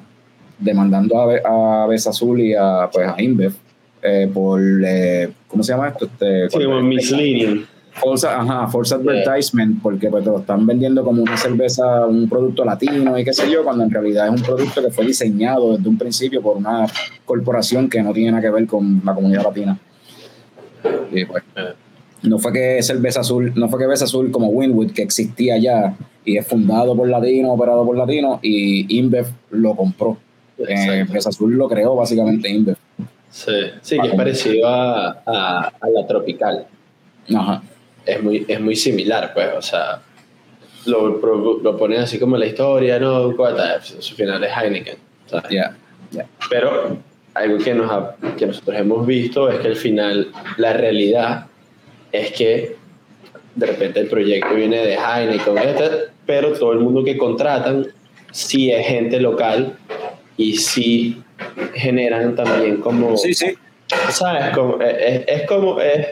demandando a, a Besa Azul y a, pues, a InBev eh, por, eh, ¿cómo se llama esto? Este, Sí, misleading. False, ajá, false advertisement, porque pues, te lo están vendiendo como una cerveza, un producto latino y qué sé yo, cuando en realidad es un producto que fue diseñado desde un principio por una corporación que no tiene nada que ver con la comunidad latina. Y pues, no fue que cerveza azul, no fue que cerveza azul como Winwood, que existía ya y es fundado por latinos, operado por latinos, y InBev lo compró. Eh. Cerveza azul lo creó básicamente InBev. Sí, sí, que es parecido a, a, a la tropical. Ajá. Es muy, es muy similar, pues, o sea, lo, lo, lo ponen así como la historia, ¿no? Cuata, Su final es Heineken. ¿sabes? Ya. Pero algo que, nos ha- que nosotros hemos visto es que al final la realidad es que de repente el proyecto viene de Heineken, pero todo el mundo que contratan sí es gente local y sí generan también como, Sí, sí. ¿sabes? Como, es, es como, es,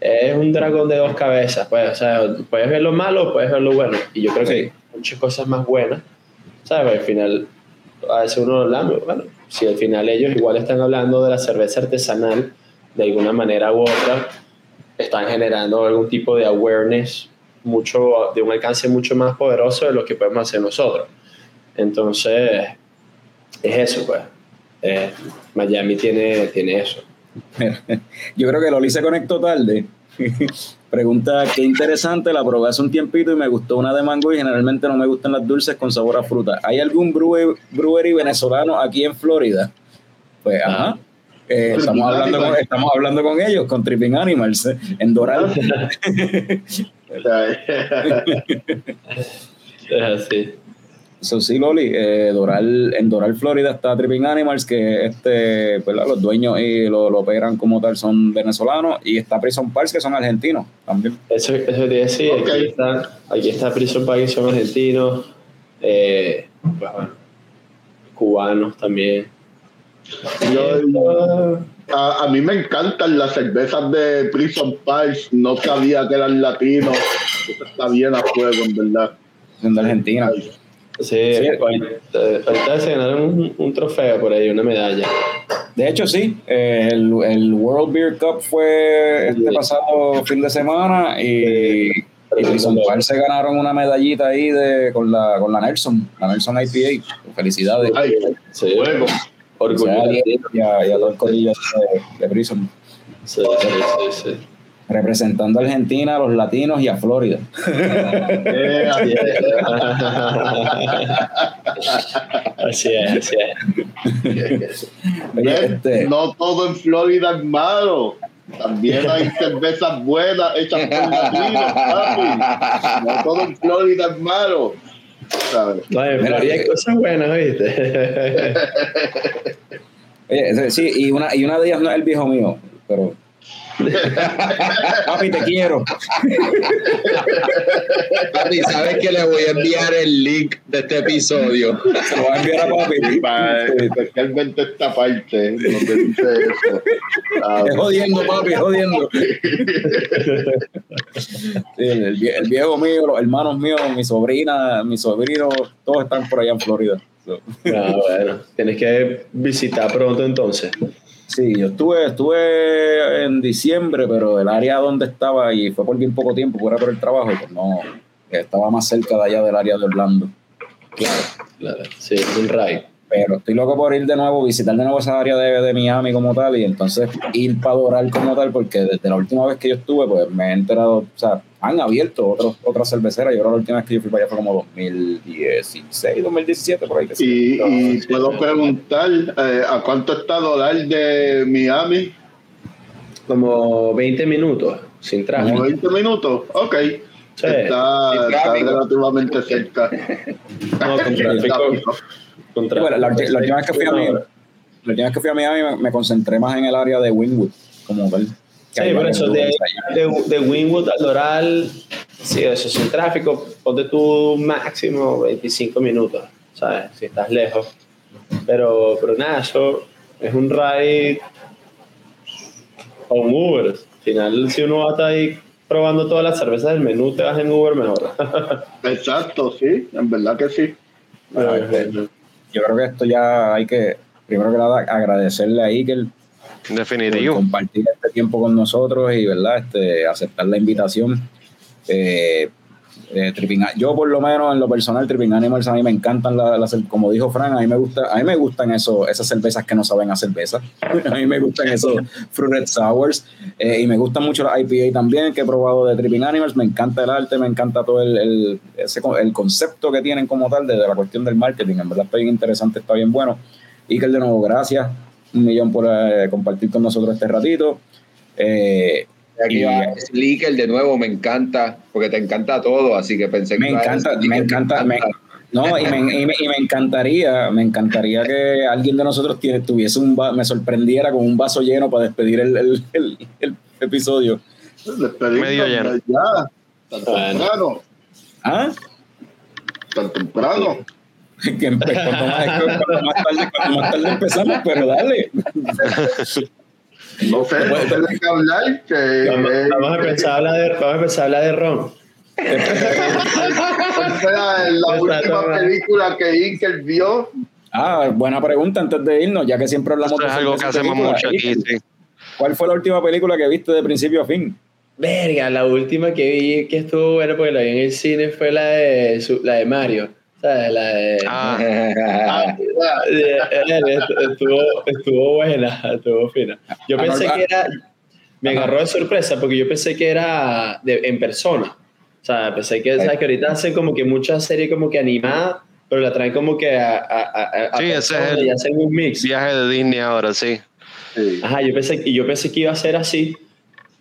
es un dragón de dos cabezas, pues, o sea, puedes ver lo malo o puedes ver lo bueno. Y yo creo que hay muchas cosas más buenas, ¿sabes? Al final, a veces uno habla, bueno, si al final ellos igual están hablando de la cerveza artesanal, de alguna manera u otra, están generando algún tipo de awareness mucho, de un alcance mucho más poderoso de lo que podemos hacer nosotros. Entonces, es eso, pues. Eh, Miami tiene, tiene eso. Yo creo que Loli se conectó tarde. Pregunta, qué interesante, la probé hace un tiempito y me gustó una de mango y generalmente no me gustan las dulces con sabor a fruta. ¿Hay algún brewe- brewery venezolano aquí en Florida? Pues, ajá. Eh, estamos, hablando con, estamos hablando con ellos, con Tripping Animals, eh, en Doral. Es así. So, sí, Loli, eh, Doral, en Doral, Florida está Tripping Animals, que este, ¿verdad? los dueños y lo, lo operan como tal son venezolanos, y está Prison Parks, que son argentinos también. Eso, eso te iba a decir, Ok. aquí está, aquí está Prison Park, son argentinos, eh, pues, bueno, cubanos también. Yo- a, a mí me encantan las cervezas de Prison Pals. No sabía que eran latinos. Eso está bien a fuego, en verdad. Son de Argentina. Sí. ahorita, ahorita se ganaron un, un trofeo por ahí, una medalla. De hecho, sí, eh, el, el World Beer Cup fue este pasado fin de semana y, y Prison Park se ganaron una medallita ahí de, con, la, con la Nelson, la Nelson IPA. Felicidades. Ay, Sí, fuego. O orgullo sea, latino. y, a, y a todo el corillo de, de Prison. Sí, sí, sí, sí. Representando a Argentina, a los latinos y a Florida. Así es, así es. Así es. Oye, este, No todo en Florida es malo. También hay cervezas buenas hechas por latinos, papi. No todo en Florida es malo. ¿Sabes? No, en Florida hay eh, cosas buenas, ¿viste? oye, sí, y una, y una de ellas no es el viejo mío, pero. Papi, te quiero. Papi, ¿sabes que le voy a enviar el link de este episodio? Se lo voy a enviar a papi. Para- Especialmente esta parte donde dice eso. Es jodiendo, papi, es jodiendo. Sí, el, vie- el viejo mío, los hermanos míos, mi sobrina, mi sobrino, todos están por allá en Florida. So, Ah, bueno, tienes que visitar pronto entonces. Sí, yo estuve, estuve en diciembre, pero el área donde estaba, y fue por bien poco tiempo, fuera por el trabajo, pues no, estaba más cerca de allá del área de Orlando. Claro, claro. Sí, un ride. Pero estoy loco por ir de nuevo, visitar de nuevo esa área de, de Miami como tal y entonces ir para Doral como tal, porque desde la última vez que yo estuve, pues me he enterado, o sea, han abierto otros, otras cerveceras. Yo creo que la última vez que yo fui para allá fue como 2016, 2017, por ahí. que sí. Y, y puedo preguntar, eh, ¿a cuánto está dólar de Miami? Como 20 minutos sin ¿Como tráfico. 20 minuminutos? Ok. Sí. Está, está relativamente cerca. No, con tráfico. Con tráfico. Bueno, la, la última vez que fui a Miami, hora. la última vez que fui a Miami me, me concentré más en el área de Wynwood, como tal. Sí, varios eso de, de, de Wynwood al Doral, sí, eso sin tráfico, ponte tú máximo 25 minutos, ¿sabes? Si estás lejos. Pero, pero nada, eso es un ride o un Uber. Al final, si uno va a estar ahí probando todas las cervezas del menú, te vas en Uber mejor. Exacto, sí, en verdad que sí. Bueno, este, yo creo que esto ya hay que, primero que nada, agradecerle a Iker por Definitivo. compartir este tiempo con nosotros y verdad este aceptar la invitación Eh, eh, Tripping yo por lo menos en lo personal Tripping Animals a mí me encantan las, las- como dijo Fran a mí me gusta a mí me gustan eso, esas cervezas que no saben a cerveza. A mí me gustan esos fruited sours eh, y me gustan mucho las IPA también que he probado de Tripping Animals me encanta el arte me encanta todo el, el, ese el concepto que tienen como tal de, de la cuestión del marketing en verdad está bien interesante está bien bueno. Iker de nuevo gracias un millón por eh, compartir con nosotros este ratito eh, Aquí Y- va Slicker de nuevo, me encanta, porque te encanta todo, así que pensé me que encanta, me encanta, me- no, y me, y me- y me encantaría, me encantaría que alguien de nosotros tiene, tuviese un me sorprendiera con un vaso lleno para despedir el, el- el- el episodio. Medio lleno. Ya, tan temprano, ¿Ah? tan temprano. Que más, cuando más tarde, cuando más tarde empezamos, pero dale. No sé, no sé de qué hablar. Que, Vamos, eh, vamos a empezar a hablar de, vamos a empezar a hablar de Ron. ¿cuál fue la, Está última película que Inker vio? Ah, buena pregunta antes de irnos, ya que siempre hablamos Esto es algo que hacemos mucho aquí, sí. ¿Cuál fue la última película que viste de principio a fin? Verga, la última que vi que estuvo buena porque la vi en el cine fue la de, su- la de Mario. Ah, Ah, estuvo, estuvo buena, estuvo fina. Yo Ah, pensé que era. Me agarró de sorpresa porque yo pensé que era de- en persona. O sea, pensé que, ¿sabes? que ahorita hacen como que muchas series como que animadas, pero la traen como que a. a, Sí, ese es el- y hacen un mix. viaje de Disney ahora, sí. sí. Ajá, yo pensé, y yo pensé que iba a ser así.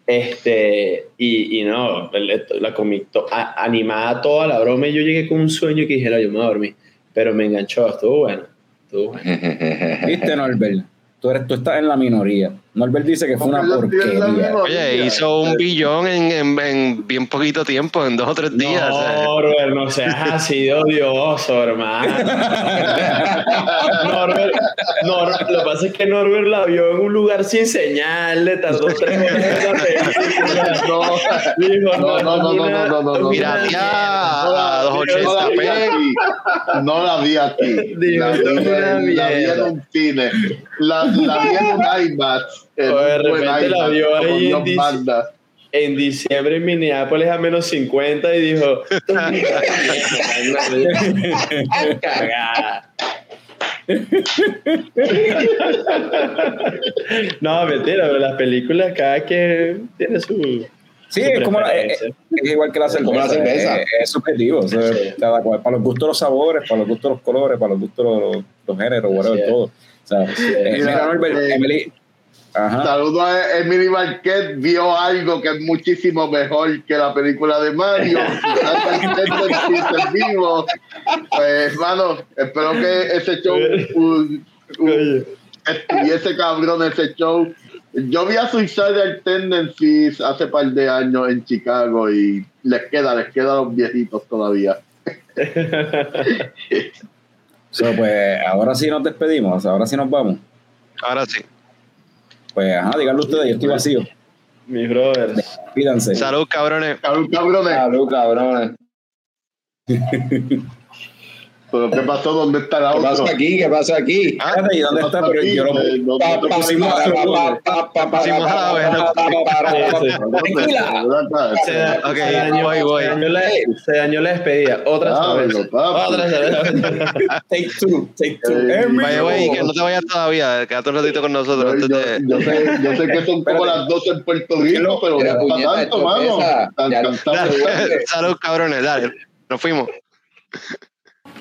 Este, y, y no, la comí to- a- animada toda la broma. Y yo llegué con un sueño que dije, yo me voy a dormir. Pero me enganchó, estuvo bueno. Estuvo bueno. ¿Viste, Norbert? Tú, eres, tú estás en la minoría. Norbert dice que fue una Porque porquería. Oye, hizo un billón en, en, en bien poquito tiempo, en dos o tres días. sea. No, seas así de odioso, hermano. Norbert, Norbert, lo que pasa es que Norbert la vio en un lugar sin señal, le tardó tres horas. No, No, no, no, no, no, no, no, no. No a la- no la vi 280p. aquí. No la vi aquí. Dime, La vi, la vi en un cine. La, la vi en un IMAX. O de repente la vio ahí en manda. en diciembre en Minneapolis a menos 50 y dijo, cagada. no, mentira, pero las películas cada que tiene su... Sí, su es como la- eh, es igual que la cerveza. Como la cerveza. Es, es subjetivo. o sea, Sí. cada cual, para los gustos los sabores, para los gustos los colores, para los gustos los, los géneros, whatever, todo. O sea, Mira, mira, Norbert, Emily. Saludo a Emily Marquez, vio algo que es muchísimo mejor que la película de Mario. Vivo. Pues, hermano, espero que ese show un- un- Oye, estuviese cabrón ese show. Yo vi a Suicidal Tendencies hace par de años en Chicago y les queda, les queda a los viejitos todavía. So, pues ahora sí nos despedimos, ahora sí nos vamos. Ahora sí. Pues ajá, díganlo ustedes, yo estoy vacío. mis brothers. Pídanse. Salud, cabrones. Cabrón, cabrones. Salud, cabrones. ¿Pero qué pasó? ¿Dónde está la ¿Qué otra? pasa aquí? ¿Qué pasa aquí? Ah, Espérate, ¿y dónde está? Pero yo lo, pusimos vez, Ok, voy, voy. Se, dañó la, despedida. Otra papi. Otra cerveza. Take two, take two. Eh, Vaya, güey, que no te vayas todavía. Quédate un ratito con nosotros Yo, sé, que son como las 12 en Puerto Rico, pero no tanto, mano. Salud, cabrones, dale. Nos fuimos.